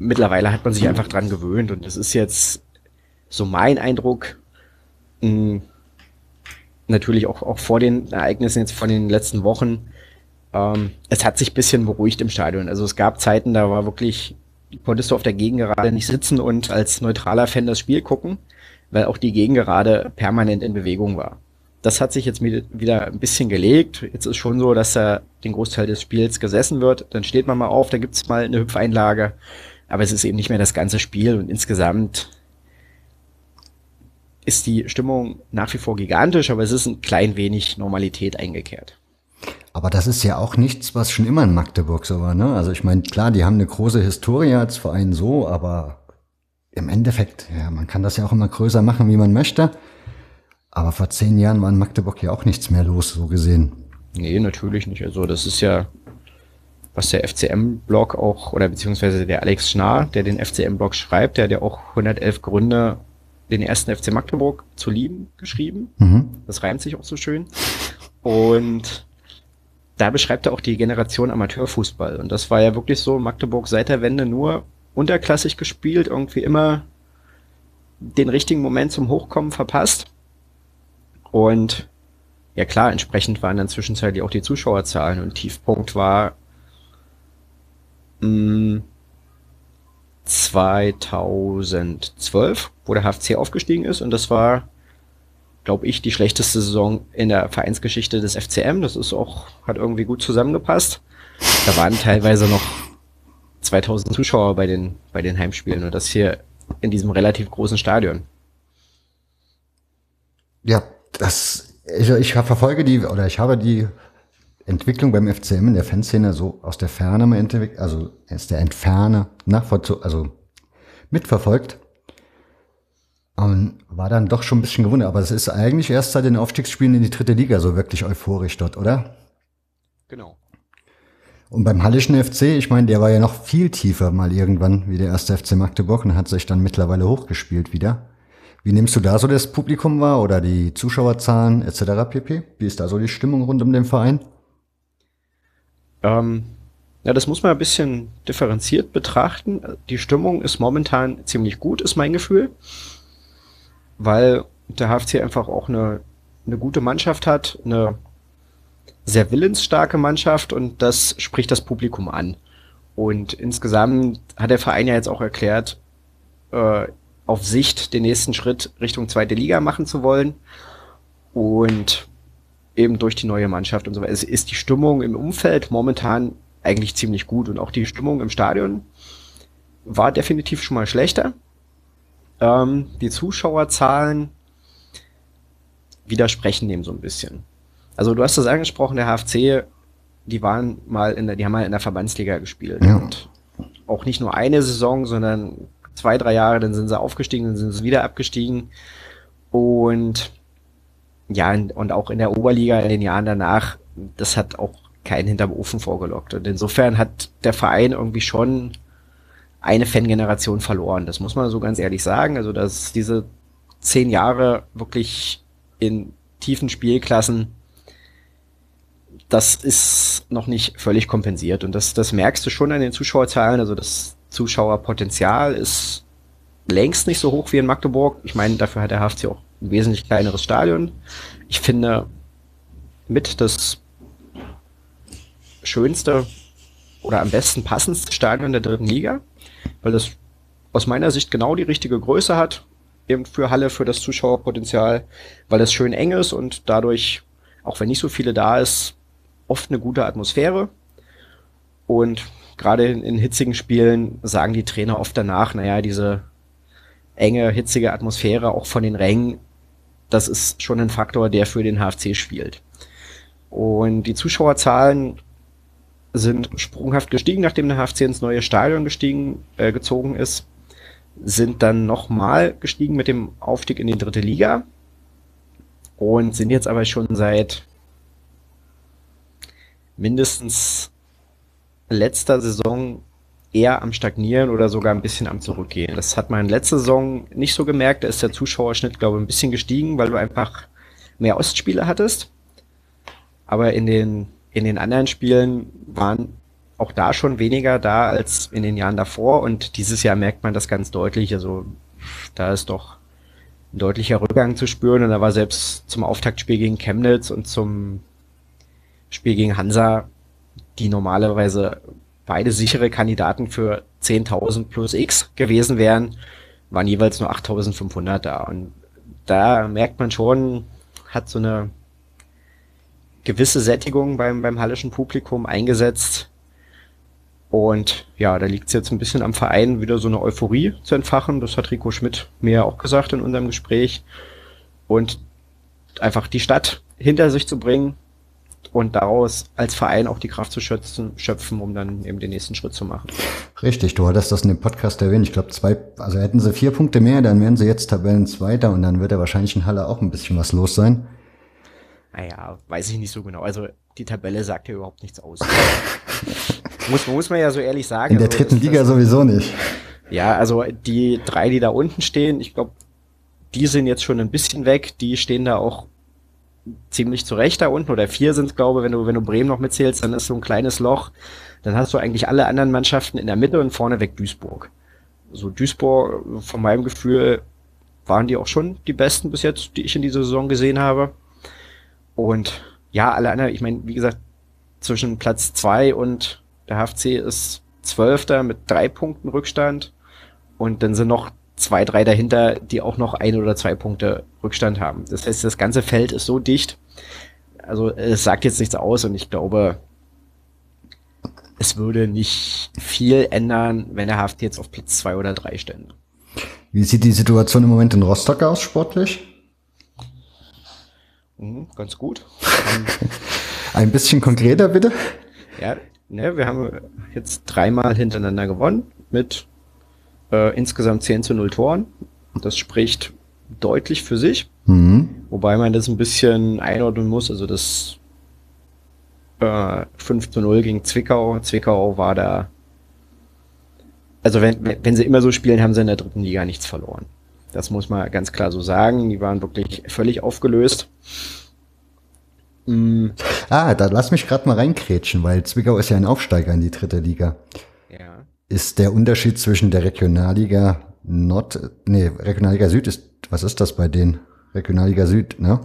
mittlerweile hat man sich einfach dran gewöhnt und das ist jetzt so mein Eindruck, hm, natürlich auch, auch vor den Ereignissen jetzt von den letzten Wochen, ähm, es hat sich bisschen beruhigt im Stadion. Also es gab Zeiten, da war wirklich, konntest du auf der Gegengerade nicht sitzen und als neutraler Fan das Spiel gucken, weil auch die Gegengerade permanent in Bewegung war. Das hat sich jetzt wieder ein bisschen gelegt. Jetzt ist schon so, dass da den Großteil des Spiels gesessen wird. Dann steht man mal auf, da gibt's mal eine Hüpfeinlage. Aber es ist eben nicht mehr das ganze Spiel und insgesamt ist die Stimmung nach wie vor gigantisch, aber es ist ein klein wenig Normalität eingekehrt. Aber das ist ja auch nichts, was schon immer in Magdeburg so war. Ne? Also ich meine, klar, die haben eine große Historie als Verein so, aber im Endeffekt, ja, man kann das ja auch immer größer machen, wie man möchte. Aber vor zehn Jahren war in Magdeburg ja auch nichts mehr los, so gesehen. Nee, natürlich nicht. Also das ist ja, was der FCM-Blog auch, oder beziehungsweise der Alex Schnarr, der den FCM-Blog schreibt, der hat ja auch 111 Gründe, den ersten FC Magdeburg zu lieben, geschrieben. Mhm. Das reimt sich auch so schön. Und da beschreibt er auch die Generation Amateurfußball. Und das war ja wirklich so, Magdeburg seit der Wende nur unterklassig gespielt, irgendwie immer den richtigen Moment zum Hochkommen verpasst. Und ja klar, entsprechend waren dann zwischenzeitlich auch die Zuschauerzahlen und Tiefpunkt war 2012, wo der HFC aufgestiegen ist und das war, glaube ich, die schlechteste Saison in der Vereinsgeschichte des FCM. Das ist auch, hat irgendwie gut zusammengepasst. Da waren teilweise noch 2000 Zuschauer bei den, bei den Heimspielen und das hier in diesem relativ großen Stadion. Ja, das, ich, ich verfolge die, oder ich habe die Entwicklung beim FCM in der Fanszene so aus der Ferne mal entwickelt, also aus der Entferne nachvollzogen, also mitverfolgt. Und war dann doch schon ein bisschen gewundert. Aber es ist eigentlich erst seit den Aufstiegsspielen in die dritte Liga so wirklich euphorisch dort, oder? Genau. Und beim Hallischen FC, ich meine, der war ja noch viel tiefer mal irgendwann wie der erste FC Magdeburg und hat sich dann mittlerweile hochgespielt wieder. Wie nimmst du da so das Publikum wahr oder die Zuschauerzahlen etc. pp? Wie ist da so die Stimmung rund um den Verein? Ähm, ja, das muss man ein bisschen differenziert betrachten. Die Stimmung ist momentan ziemlich gut, ist mein Gefühl, weil der HFC einfach auch eine, eine gute Mannschaft hat, eine sehr willensstarke Mannschaft und das spricht das Publikum an. Und insgesamt hat der Verein ja jetzt auch erklärt, äh, auf Sicht den nächsten Schritt Richtung zweite Liga machen zu wollen. Und eben durch die neue Mannschaft und so weiter. Es ist die Stimmung im Umfeld momentan eigentlich ziemlich gut und auch die Stimmung im Stadion war definitiv schon mal schlechter. Ähm, die Zuschauerzahlen widersprechen dem so ein bisschen. Also du hast das angesprochen, der HFC, die waren mal in der, die haben mal in der Verbandsliga gespielt ja. und auch nicht nur eine Saison, sondern zwei, drei Jahre, dann sind sie aufgestiegen, dann sind sie wieder abgestiegen und ja, und auch in der Oberliga in den Jahren danach, das hat auch keinen hinterm Ofen vorgelockt. Und insofern hat der Verein irgendwie schon eine Fangeneration verloren. Das muss man so ganz ehrlich sagen. Also, dass diese zehn Jahre wirklich in tiefen Spielklassen, das ist noch nicht völlig kompensiert. Und das, das merkst du schon an den Zuschauerzahlen. Also, das Zuschauerpotenzial ist längst nicht so hoch wie in Magdeburg. Ich meine, dafür hat der HFC auch ein wesentlich kleineres Stadion. Ich finde mit das schönste oder am besten passendste Stadion der dritten Liga, weil das aus meiner Sicht genau die richtige Größe hat, eben für Halle, für das Zuschauerpotenzial, weil das schön eng ist und dadurch, auch wenn nicht so viele da ist, oft eine gute Atmosphäre. Und gerade in, in hitzigen Spielen sagen die Trainer oft danach, naja, diese enge, hitzige Atmosphäre auch von den Rängen das ist schon ein Faktor, der für den HFC spielt. Und die Zuschauerzahlen sind sprunghaft gestiegen, nachdem der HFC ins neue Stadion gestiegen, äh, gezogen ist, sind dann nochmal gestiegen mit dem Aufstieg in die dritte Liga und sind jetzt aber schon seit mindestens letzter Saison eher am Stagnieren oder sogar ein bisschen am Zurückgehen. Das hat man letzte Saison nicht so gemerkt. Da ist der Zuschauerschnitt, glaube ich, ein bisschen gestiegen, weil du einfach mehr Ostspiele hattest. Aber in den, in den anderen Spielen waren auch da schon weniger da als in den Jahren davor. Und dieses Jahr merkt man das ganz deutlich. Also da ist doch ein deutlicher Rückgang zu spüren. Und da war selbst zum Auftaktspiel gegen Chemnitz und zum Spiel gegen Hansa, die normalerweise beide sichere Kandidaten für 10.000 plus X gewesen wären, waren jeweils nur 8.500 da. Und da merkt man schon, hat so eine gewisse Sättigung beim, beim hallischen Publikum eingesetzt. Und ja, da liegt es jetzt ein bisschen am Verein, wieder so eine Euphorie zu entfachen. Das hat Rico Schmidt mir auch gesagt in unserem Gespräch. Und einfach die Stadt hinter sich zu bringen, und daraus als Verein auch die Kraft zu schöpfen, schöpfen, um dann eben den nächsten Schritt zu machen. Richtig, du hattest das in dem Podcast erwähnt. Ich glaube, zwei, also hätten sie vier Punkte mehr, dann wären sie jetzt Tabellenzweiter und dann wird ja wahrscheinlich in Halle auch ein bisschen was los sein. Naja, weiß ich nicht so genau. Also die Tabelle sagt ja überhaupt nichts aus. muss, muss man ja so ehrlich sagen. In der also, dritten Liga das, sowieso nicht. Ja, also die drei, die da unten stehen, ich glaube, die sind jetzt schon ein bisschen weg. Die stehen da auch ziemlich zurecht da unten. Oder vier sind glaube wenn du, wenn du Bremen noch mitzählst, dann ist so ein kleines Loch. Dann hast du eigentlich alle anderen Mannschaften in der Mitte und vorne weg Duisburg. So Duisburg, von meinem Gefühl, waren die auch schon die besten bis jetzt, die ich in dieser Saison gesehen habe. Und ja, alle anderen, ich meine, wie gesagt, zwischen Platz zwei und der HFC ist Zwölfter mit drei Punkten Rückstand. Und dann sind noch zwei, drei dahinter, die auch noch ein oder zwei Punkte Rückstand haben. Das heißt, das ganze Feld ist so dicht. Also es sagt jetzt nichts aus und ich glaube, es würde nicht viel ändern, wenn der HFT jetzt auf Platz zwei oder drei stände. Wie sieht die Situation im Moment in Rostock aus, sportlich? Mhm, ganz gut. Ein bisschen konkreter, bitte? Ja, ne, wir haben jetzt dreimal hintereinander gewonnen mit äh, insgesamt 10 zu 0 Toren. Das spricht deutlich für sich. Mhm. Wobei man das ein bisschen einordnen muss. Also das äh, 5 zu 0 gegen Zwickau. Zwickau war da. Also wenn, wenn sie immer so spielen, haben sie in der dritten Liga nichts verloren. Das muss man ganz klar so sagen. Die waren wirklich völlig aufgelöst. Mhm. Ah, da lass mich gerade mal reinkrätschen, weil Zwickau ist ja ein Aufsteiger in die dritte Liga. Ist der Unterschied zwischen der Regionalliga Nord, nee, Regionalliga Süd ist, was ist das bei denen? Regionalliga Süd, ne?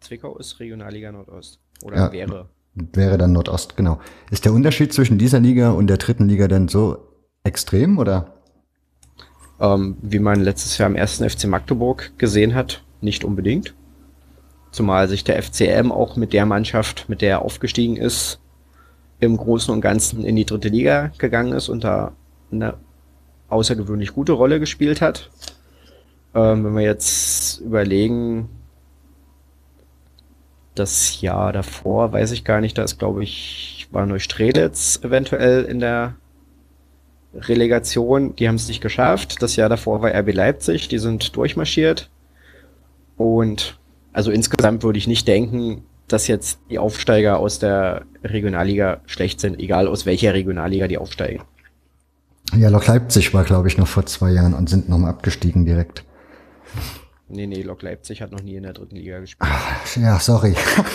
Zwickau ist Regionalliga Nordost. Oder ja, wäre. Wäre dann Nordost, genau. Ist der Unterschied zwischen dieser Liga und der dritten Liga dann so extrem, oder? Ähm, wie man letztes Jahr im ersten FC Magdeburg gesehen hat, nicht unbedingt. Zumal sich der FCM auch mit der Mannschaft, mit der er aufgestiegen ist, im Großen und Ganzen in die dritte Liga gegangen ist und da eine außergewöhnlich gute Rolle gespielt hat. Ähm, wenn wir jetzt überlegen, das Jahr davor, weiß ich gar nicht, da ist, glaube ich, war Neustrelitz eventuell in der Relegation. Die haben es nicht geschafft. Das Jahr davor war RB Leipzig, die sind durchmarschiert. Und also insgesamt würde ich nicht denken, dass jetzt die Aufsteiger aus der Regionalliga schlecht sind, egal aus welcher Regionalliga die aufsteigen. Ja, Lok Leipzig war, glaube ich, noch vor zwei Jahren und sind nochmal abgestiegen direkt. Nee, nee, Lok Leipzig hat noch nie in der dritten Liga gespielt. Ach, ja, sorry.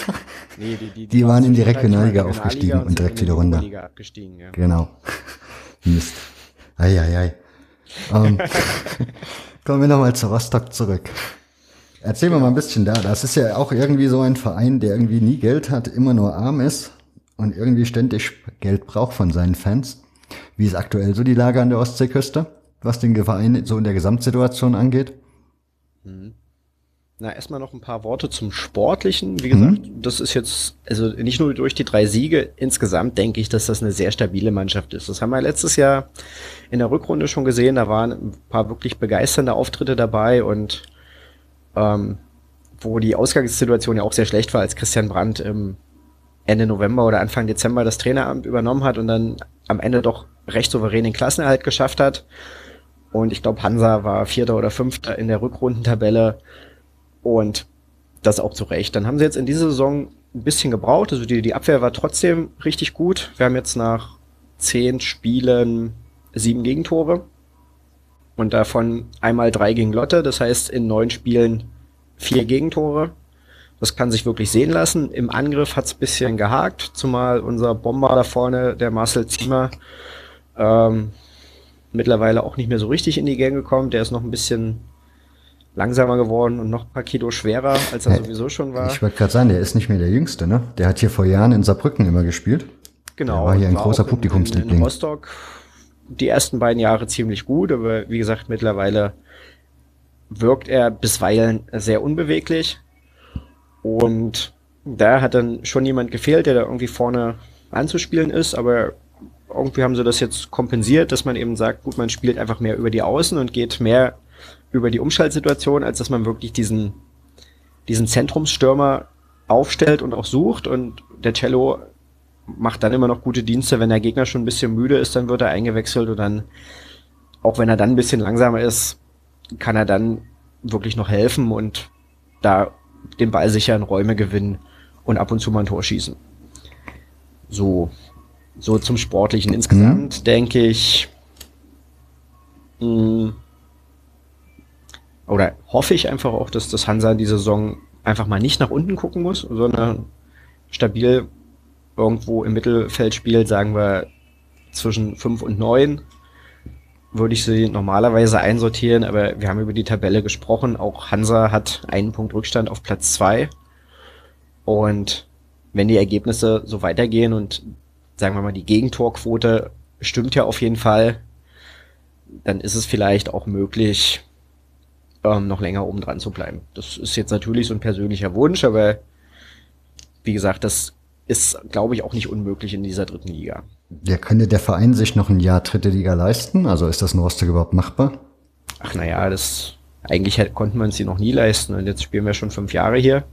nee, die, die, die, waren in die Regionalliga aufgestiegen und, und direkt wieder runter. Abgestiegen, ja. Genau. Mist. Eieiei. Ähm, kommen wir nochmal zu Rostock zurück. Erzähl mir mal ein bisschen da. Das ist ja auch irgendwie so ein Verein, der irgendwie nie Geld hat, immer nur arm ist und irgendwie ständig Geld braucht von seinen Fans. Wie ist aktuell so die Lage an der Ostseeküste, was den Verein so in der Gesamtsituation angeht? Mhm. Na, erstmal noch ein paar Worte zum Sportlichen. Wie gesagt, mhm. das ist jetzt, also nicht nur durch die drei Siege, insgesamt denke ich, dass das eine sehr stabile Mannschaft ist. Das haben wir letztes Jahr in der Rückrunde schon gesehen. Da waren ein paar wirklich begeisternde Auftritte dabei und ähm, wo die Ausgangssituation ja auch sehr schlecht war, als Christian Brandt im Ende November oder Anfang Dezember das Traineramt übernommen hat und dann am Ende doch recht souverän den Klassenerhalt geschafft hat. Und ich glaube, Hansa war Vierter oder Fünfter in der Rückrundentabelle und das auch zu Recht. Dann haben sie jetzt in dieser Saison ein bisschen gebraucht. Also die, die Abwehr war trotzdem richtig gut. Wir haben jetzt nach zehn Spielen sieben Gegentore und davon einmal drei gegen Lotte. Das heißt, in neun Spielen vier Gegentore. Das kann sich wirklich sehen lassen. Im Angriff hat's bisschen gehakt, zumal unser Bomber da vorne, der Marcel Ziemer, ähm, mittlerweile auch nicht mehr so richtig in die Gänge kommt. Der ist noch ein bisschen langsamer geworden und noch ein paar Kilo schwerer, als er sowieso schon war. Ich wollte gerade sagen, der ist nicht mehr der Jüngste, ne? Der hat hier vor Jahren in Saarbrücken immer gespielt. Genau. Der war hier ein großer Publikumsliebling. In, in Rostock die ersten beiden Jahre ziemlich gut, aber wie gesagt, mittlerweile wirkt er bisweilen sehr unbeweglich. Und da hat dann schon jemand gefehlt, der da irgendwie vorne anzuspielen ist, aber irgendwie haben sie das jetzt kompensiert, dass man eben sagt, gut, man spielt einfach mehr über die Außen und geht mehr über die Umschaltsituation, als dass man wirklich diesen, diesen Zentrumsstürmer aufstellt und auch sucht. Und der Cello macht dann immer noch gute Dienste, wenn der Gegner schon ein bisschen müde ist, dann wird er eingewechselt und dann, auch wenn er dann ein bisschen langsamer ist, kann er dann wirklich noch helfen und da den Ball sicher in Räume gewinnen und ab und zu mal ein Tor schießen. So, so zum Sportlichen. Insgesamt mhm. denke ich, mh, mm, oder hoffe ich einfach auch, dass das Hansa in dieser Saison einfach mal nicht nach unten gucken muss, sondern stabil irgendwo im Mittelfeld spielt, sagen wir zwischen 5 und 9, würde ich sie normalerweise einsortieren, aber wir haben über die Tabelle gesprochen. Auch Hansa hat einen Punkt Rückstand auf Platz 2. Und wenn die Ergebnisse so weitergehen und sagen wir mal, die Gegentorquote stimmt ja auf jeden Fall, dann ist es vielleicht auch möglich, ähm, noch länger oben dran zu bleiben. Das ist jetzt natürlich so ein persönlicher Wunsch, aber wie gesagt, das ist, glaube ich, auch nicht unmöglich in dieser dritten Liga. Ja, könnte der Verein sich noch ein Jahr dritte Liga leisten? Also ist das in Rostock überhaupt machbar? Ach naja, das eigentlich konnten wir uns sie noch nie leisten und jetzt spielen wir schon fünf Jahre hier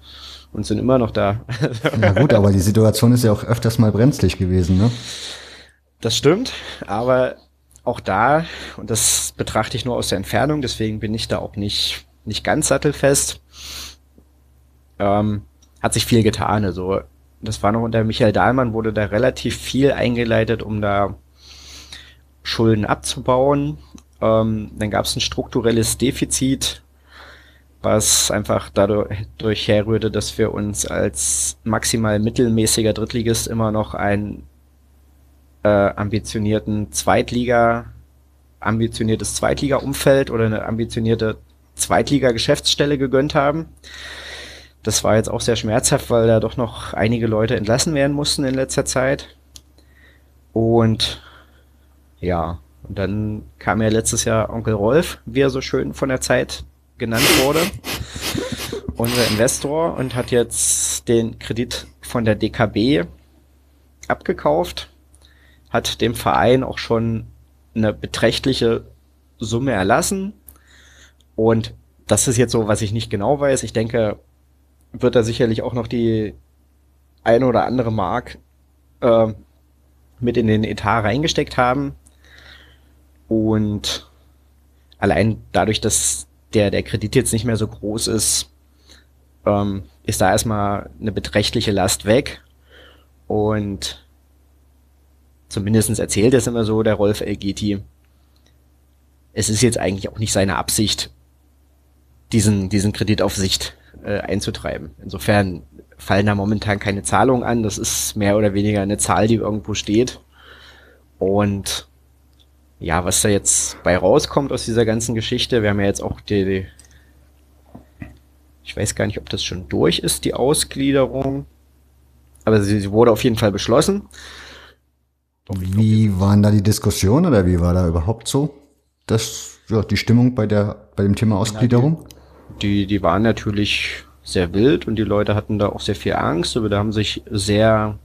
und sind immer noch da. ja gut, aber die Situation ist ja auch öfters mal brenzlig gewesen, ne? Das stimmt, aber auch da, und das betrachte ich nur aus der Entfernung, deswegen bin ich da auch nicht, nicht ganz sattelfest, ähm, hat sich viel getan. Also, das war noch unter Michael Dahlmann, wurde da relativ viel eingeleitet, um da Schulden abzubauen. Ähm, dann gab es ein strukturelles Defizit, was einfach dadurch herrührte, dass wir uns als maximal mittelmäßiger Drittligist immer noch einen äh, ambitionierten Zweitliga, ambitioniertes Zweitliga-Umfeld oder eine ambitionierte Zweitliga-Geschäftsstelle gegönnt haben. Das war jetzt auch sehr schmerzhaft, weil da doch noch einige Leute entlassen werden mussten in letzter Zeit. Und ja, und dann kam ja letztes Jahr Onkel Rolf, wie er so schön von der Zeit genannt wurde, unser Investor und hat jetzt den Kredit von der DKB abgekauft, hat dem Verein auch schon eine beträchtliche Summe erlassen und das ist jetzt so, was ich nicht genau weiß. Ich denke, wird er sicherlich auch noch die eine oder andere Mark äh, mit in den Etat reingesteckt haben. Und allein dadurch, dass der, der Kredit jetzt nicht mehr so groß ist, ähm, ist da erstmal eine beträchtliche Last weg. Und zumindestens erzählt es immer so, der Rolf Elgeti. Es ist jetzt eigentlich auch nicht seine Absicht, diesen, diesen Kredit auf Sicht äh, einzutreiben. Insofern fallen da momentan keine Zahlungen an. Das ist mehr oder weniger eine Zahl, die irgendwo steht. Und ja, was da jetzt bei rauskommt aus dieser ganzen Geschichte, wir haben ja jetzt auch die, die ich weiß gar nicht, ob das schon durch ist, die Ausgliederung. Aber sie, sie wurde auf jeden Fall beschlossen. Wie waren da die Diskussionen oder wie war da überhaupt so das, ja, die Stimmung bei der, bei dem Thema Ausgliederung? Die, die waren natürlich sehr wild und die Leute hatten da auch sehr viel Angst, aber da haben sich sehr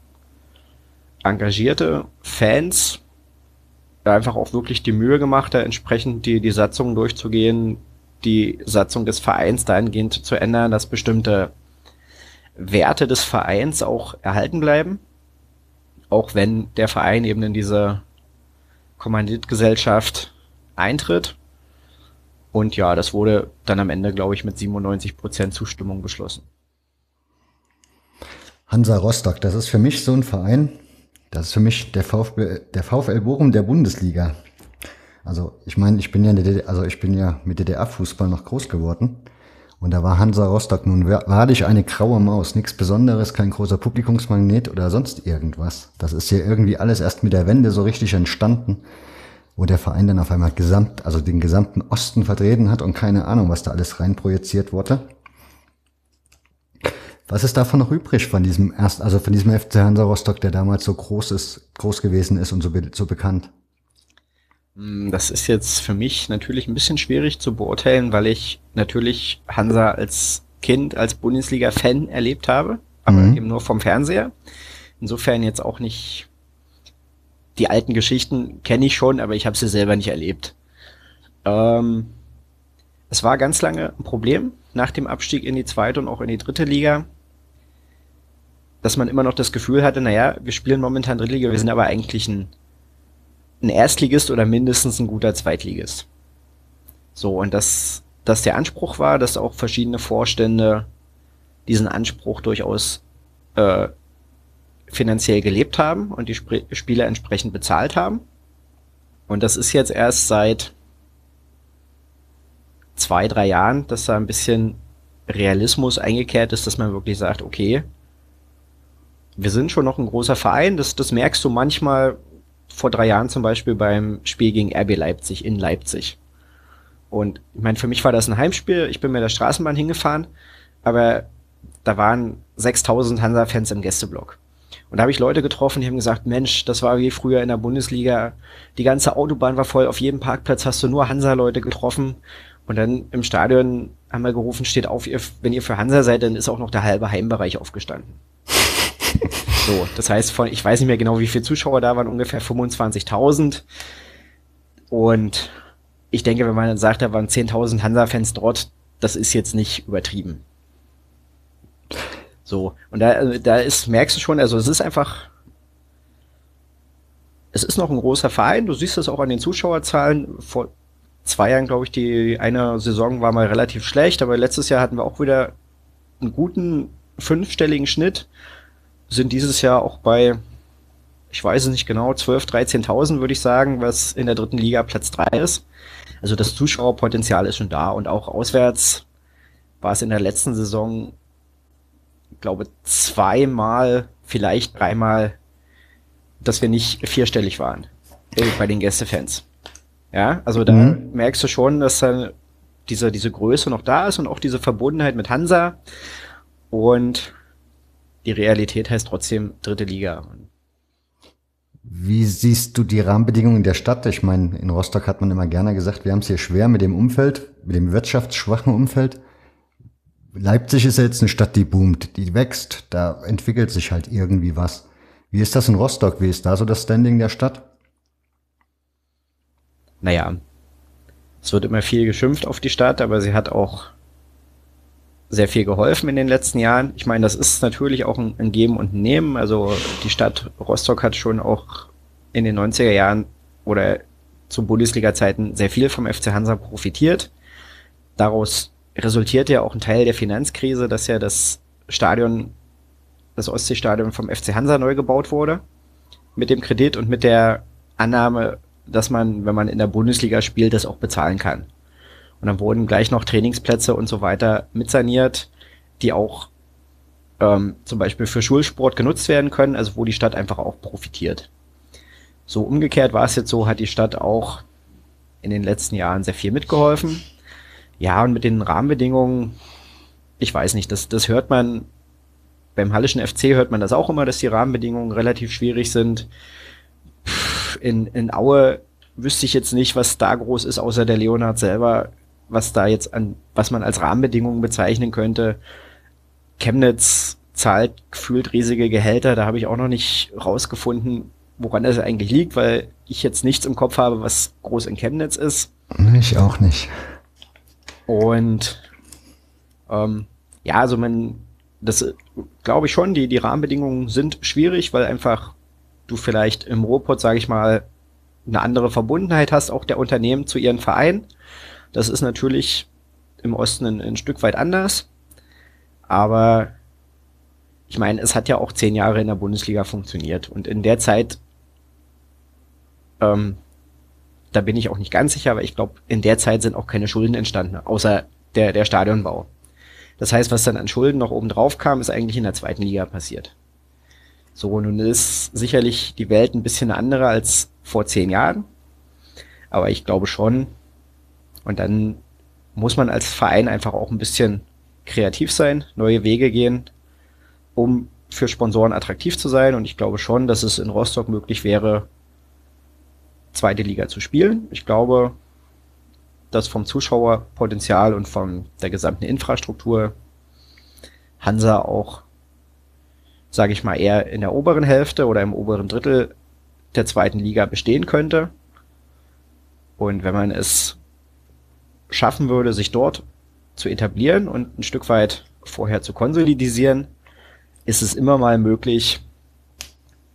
engagierte Fans einfach auch wirklich die Mühe gemacht, da entsprechend die, die Satzung durchzugehen, die Satzung des Vereins dahingehend zu ändern, dass bestimmte Werte des Vereins auch erhalten bleiben. Auch wenn der Verein eben in diese Kommanditgesellschaft eintritt. Und ja, das wurde dann am Ende, glaube ich, mit 97 Prozent Zustimmung beschlossen. Hansa Rostock, das ist für mich so ein Verein, das ist für mich der VfB, der VfL Bochum der Bundesliga. Also ich meine, ich bin ja, DDR, also ich bin ja mit DDR-Fußball noch groß geworden. Und da war Hansa Rostock nun wahrlich eine graue Maus. Nichts Besonderes, kein großer Publikumsmagnet oder sonst irgendwas. Das ist hier irgendwie alles erst mit der Wende so richtig entstanden, wo der Verein dann auf einmal gesamt, also den gesamten Osten vertreten hat und keine Ahnung, was da alles reinprojiziert wurde. Was ist davon noch übrig von diesem erst, also von diesem FC Hansa Rostock, der damals so groß ist, groß gewesen ist und so, be so bekannt? Hm, das ist jetzt für mich natürlich ein bisschen schwierig zu beurteilen, weil ich natürlich Hansa als Kind, als Bundesliga-Fan erlebt habe, aber mhm. eben nur vom Fernseher. Insofern jetzt auch nicht die alten Geschichten kenne ich schon, aber ich habe sie selber nicht erlebt. Ähm, es war ganz lange ein Problem nach dem Abstieg in die zweite und auch in die dritte Liga, dass man immer noch das Gefühl hatte, naja, wir spielen momentan Drittliga, wir sind aber eigentlich ein, ein Erstligist oder mindestens ein guter Zweitligist. So, und dass das der Anspruch war, dass auch verschiedene Vorstände diesen Anspruch durchaus äh, finanziell gelebt haben und die Sp Spieler entsprechend bezahlt haben. Und das ist jetzt erst seit zwei, drei Jahren, dass da ein bisschen Realismus eingekehrt ist, dass man wirklich sagt, okay, wir sind schon noch ein großer Verein, das, das merkst du manchmal vor drei Jahren zum Beispiel beim Spiel gegen RB Leipzig in Leipzig. Und ich meine, für mich war das ein Heimspiel, ich bin mit der Straßenbahn hingefahren, aber da waren 6000 Hansa-Fans im Gästeblock. Und da habe ich Leute getroffen, die haben gesagt, Mensch, das war wie früher in der Bundesliga. Die ganze Autobahn war voll, auf jedem Parkplatz hast du nur Hansa-Leute getroffen. Und dann im Stadion haben wir gerufen, steht auf, ihr, wenn ihr für Hansa seid, dann ist auch noch der halbe Heimbereich aufgestanden. so, das heißt, von, ich weiß nicht mehr genau, wie viele Zuschauer da waren, ungefähr 25.000. Und ich denke, wenn man dann sagt, da waren 10.000 Hansa-Fans dort, das ist jetzt nicht übertrieben. So, und da, also, da ist, merkst du schon, also es ist einfach, es ist noch ein großer Verein, du siehst das auch an den Zuschauerzahlen. Vor zwei Jahren, glaube ich, die eine Saison war mal relativ schlecht, aber letztes Jahr hatten wir auch wieder einen guten fünfstelligen Schnitt, sind dieses Jahr auch bei, ich weiß es nicht genau, 12, 13.000 würde ich sagen, was in der dritten Liga Platz drei ist. Also das Zuschauerpotenzial ist schon da und auch auswärts war es in der letzten Saison glaube, zweimal, vielleicht dreimal, dass wir nicht vierstellig waren äh, bei den Gästefans. Ja, also da mhm. merkst du schon, dass dann diese, diese Größe noch da ist und auch diese Verbundenheit mit Hansa. Und die Realität heißt trotzdem dritte Liga. Wie siehst du die Rahmenbedingungen der Stadt? Ich meine, in Rostock hat man immer gerne gesagt, wir haben es hier schwer mit dem Umfeld, mit dem wirtschaftsschwachen Umfeld. Leipzig ist jetzt eine Stadt, die boomt, die wächst, da entwickelt sich halt irgendwie was. Wie ist das in Rostock? Wie ist da so das Standing der Stadt? Naja, es wird immer viel geschimpft auf die Stadt, aber sie hat auch sehr viel geholfen in den letzten Jahren. Ich meine, das ist natürlich auch ein, ein Geben und Nehmen. Also die Stadt Rostock hat schon auch in den 90er Jahren oder zu Bundesliga-Zeiten sehr viel vom FC Hansa profitiert. Daraus resultiert ja auch ein Teil der Finanzkrise, dass ja das Stadion, das Ostseestadion vom FC Hansa neu gebaut wurde. Mit dem Kredit und mit der Annahme, dass man, wenn man in der Bundesliga spielt, das auch bezahlen kann. Und dann wurden gleich noch Trainingsplätze und so weiter mitsaniert, die auch ähm, zum Beispiel für Schulsport genutzt werden können, also wo die Stadt einfach auch profitiert. So umgekehrt war es jetzt so, hat die Stadt auch in den letzten Jahren sehr viel mitgeholfen. Ja, und mit den Rahmenbedingungen, ich weiß nicht, das, das hört man, beim Hallischen FC hört man das auch immer, dass die Rahmenbedingungen relativ schwierig sind. In, in Aue wüsste ich jetzt nicht, was da groß ist, außer der Leonhard selber, was da jetzt an, was man als Rahmenbedingungen bezeichnen könnte. Chemnitz zahlt gefühlt riesige Gehälter, da habe ich auch noch nicht rausgefunden, woran das eigentlich liegt, weil ich jetzt nichts im Kopf habe, was groß in Chemnitz ist. Ich auch nicht. Und ähm, ja, also man, das glaube ich schon, die, die Rahmenbedingungen sind schwierig, weil einfach du vielleicht im Ruhrpott, sage ich mal, eine andere Verbundenheit hast, auch der Unternehmen zu ihren Vereinen. Das ist natürlich im Osten ein, ein Stück weit anders. Aber ich meine, es hat ja auch zehn Jahre in der Bundesliga funktioniert. Und in der Zeit ähm, da bin ich auch nicht ganz sicher, aber ich glaube, in der Zeit sind auch keine Schulden entstanden, außer der, der Stadionbau. Das heißt, was dann an Schulden noch oben drauf kam, ist eigentlich in der zweiten Liga passiert. So, nun ist sicherlich die Welt ein bisschen andere als vor zehn Jahren. Aber ich glaube schon. Und dann muss man als Verein einfach auch ein bisschen kreativ sein, neue Wege gehen, um für Sponsoren attraktiv zu sein. Und ich glaube schon, dass es in Rostock möglich wäre, zweite Liga zu spielen. Ich glaube, dass vom Zuschauerpotenzial und von der gesamten Infrastruktur Hansa auch, sage ich mal, eher in der oberen Hälfte oder im oberen Drittel der zweiten Liga bestehen könnte. Und wenn man es schaffen würde, sich dort zu etablieren und ein Stück weit vorher zu konsolidisieren, ist es immer mal möglich,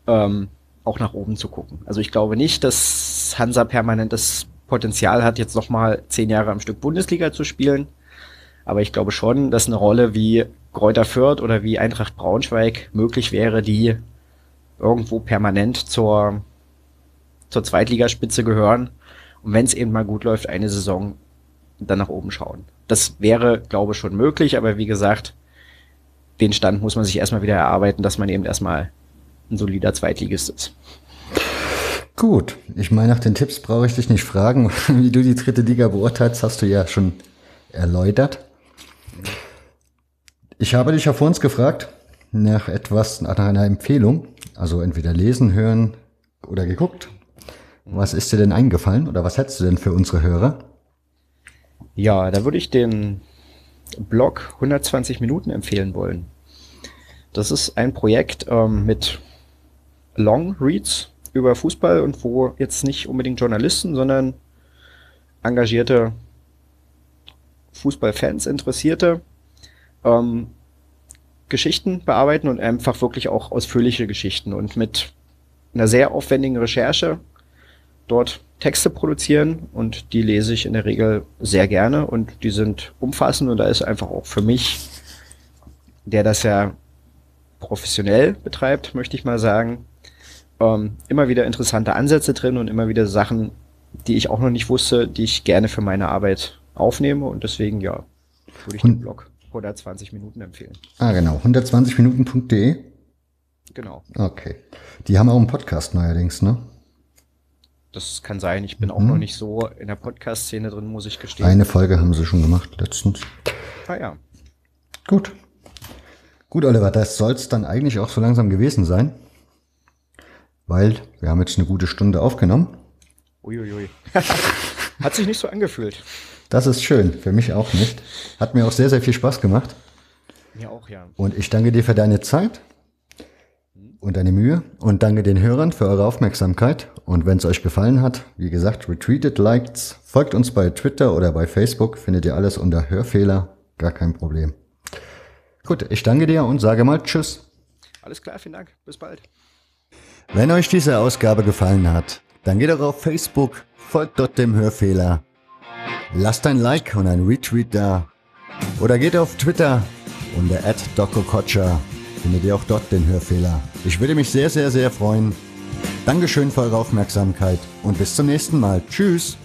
ähm, auch nach oben zu gucken. Also ich glaube nicht, dass Hansa permanent das Potenzial hat, jetzt nochmal zehn Jahre am Stück Bundesliga zu spielen. Aber ich glaube schon, dass eine Rolle wie Kräuter Fürth oder wie Eintracht Braunschweig möglich wäre, die irgendwo permanent zur, zur Zweitligaspitze gehören. Und wenn es eben mal gut läuft, eine Saison dann nach oben schauen. Das wäre, glaube ich, schon möglich, aber wie gesagt, den Stand muss man sich erstmal wieder erarbeiten, dass man eben erstmal ein solider Zweitligist ist. Gut, ich meine, nach den Tipps brauche ich dich nicht fragen. Wie du die dritte Liga beurteilst, hast du ja schon erläutert. Ich habe dich ja vor uns gefragt nach etwas, nach einer Empfehlung. Also entweder lesen, hören oder geguckt. Was ist dir denn eingefallen oder was hättest du denn für unsere Hörer? Ja, da würde ich den Blog 120 Minuten empfehlen wollen. Das ist ein Projekt ähm, mit Long Reads über Fußball und wo jetzt nicht unbedingt Journalisten, sondern engagierte Fußballfans, Interessierte ähm, Geschichten bearbeiten und einfach wirklich auch ausführliche Geschichten und mit einer sehr aufwendigen Recherche dort Texte produzieren und die lese ich in der Regel sehr gerne und die sind umfassend und da ist einfach auch für mich, der das ja professionell betreibt, möchte ich mal sagen, ähm, immer wieder interessante Ansätze drin und immer wieder Sachen, die ich auch noch nicht wusste, die ich gerne für meine Arbeit aufnehme und deswegen ja, würde ich den Blog 120 Minuten empfehlen. Ah, genau. 120minuten.de? Genau. Okay. Die haben auch einen Podcast neuerdings, ne? Das kann sein. Ich bin mhm. auch noch nicht so in der Podcast-Szene drin, muss ich gestehen. Eine Folge haben sie schon gemacht letztens. Ah ja. Gut. Gut, Oliver, das soll es dann eigentlich auch so langsam gewesen sein. Weil wir haben jetzt eine gute Stunde aufgenommen. Uiuiui. Hat sich nicht so angefühlt. Das ist schön, für mich auch nicht. Hat mir auch sehr, sehr viel Spaß gemacht. Mir auch, ja. Und ich danke dir für deine Zeit und deine Mühe und danke den Hörern für eure Aufmerksamkeit. Und wenn es euch gefallen hat, wie gesagt, retweetet, liked, folgt uns bei Twitter oder bei Facebook, findet ihr alles unter Hörfehler, gar kein Problem. Gut, ich danke dir und sage mal Tschüss. Alles klar, vielen Dank. Bis bald. Wenn euch diese Ausgabe gefallen hat, dann geht doch auf Facebook, folgt dort dem Hörfehler Lasst ein Like und ein Retweet da. Oder geht auf Twitter unter @dokokocha. Findet ihr auch dort den Hörfehler. Ich würde mich sehr, sehr, sehr freuen. Dankeschön für eure Aufmerksamkeit und bis zum nächsten Mal. Tschüss.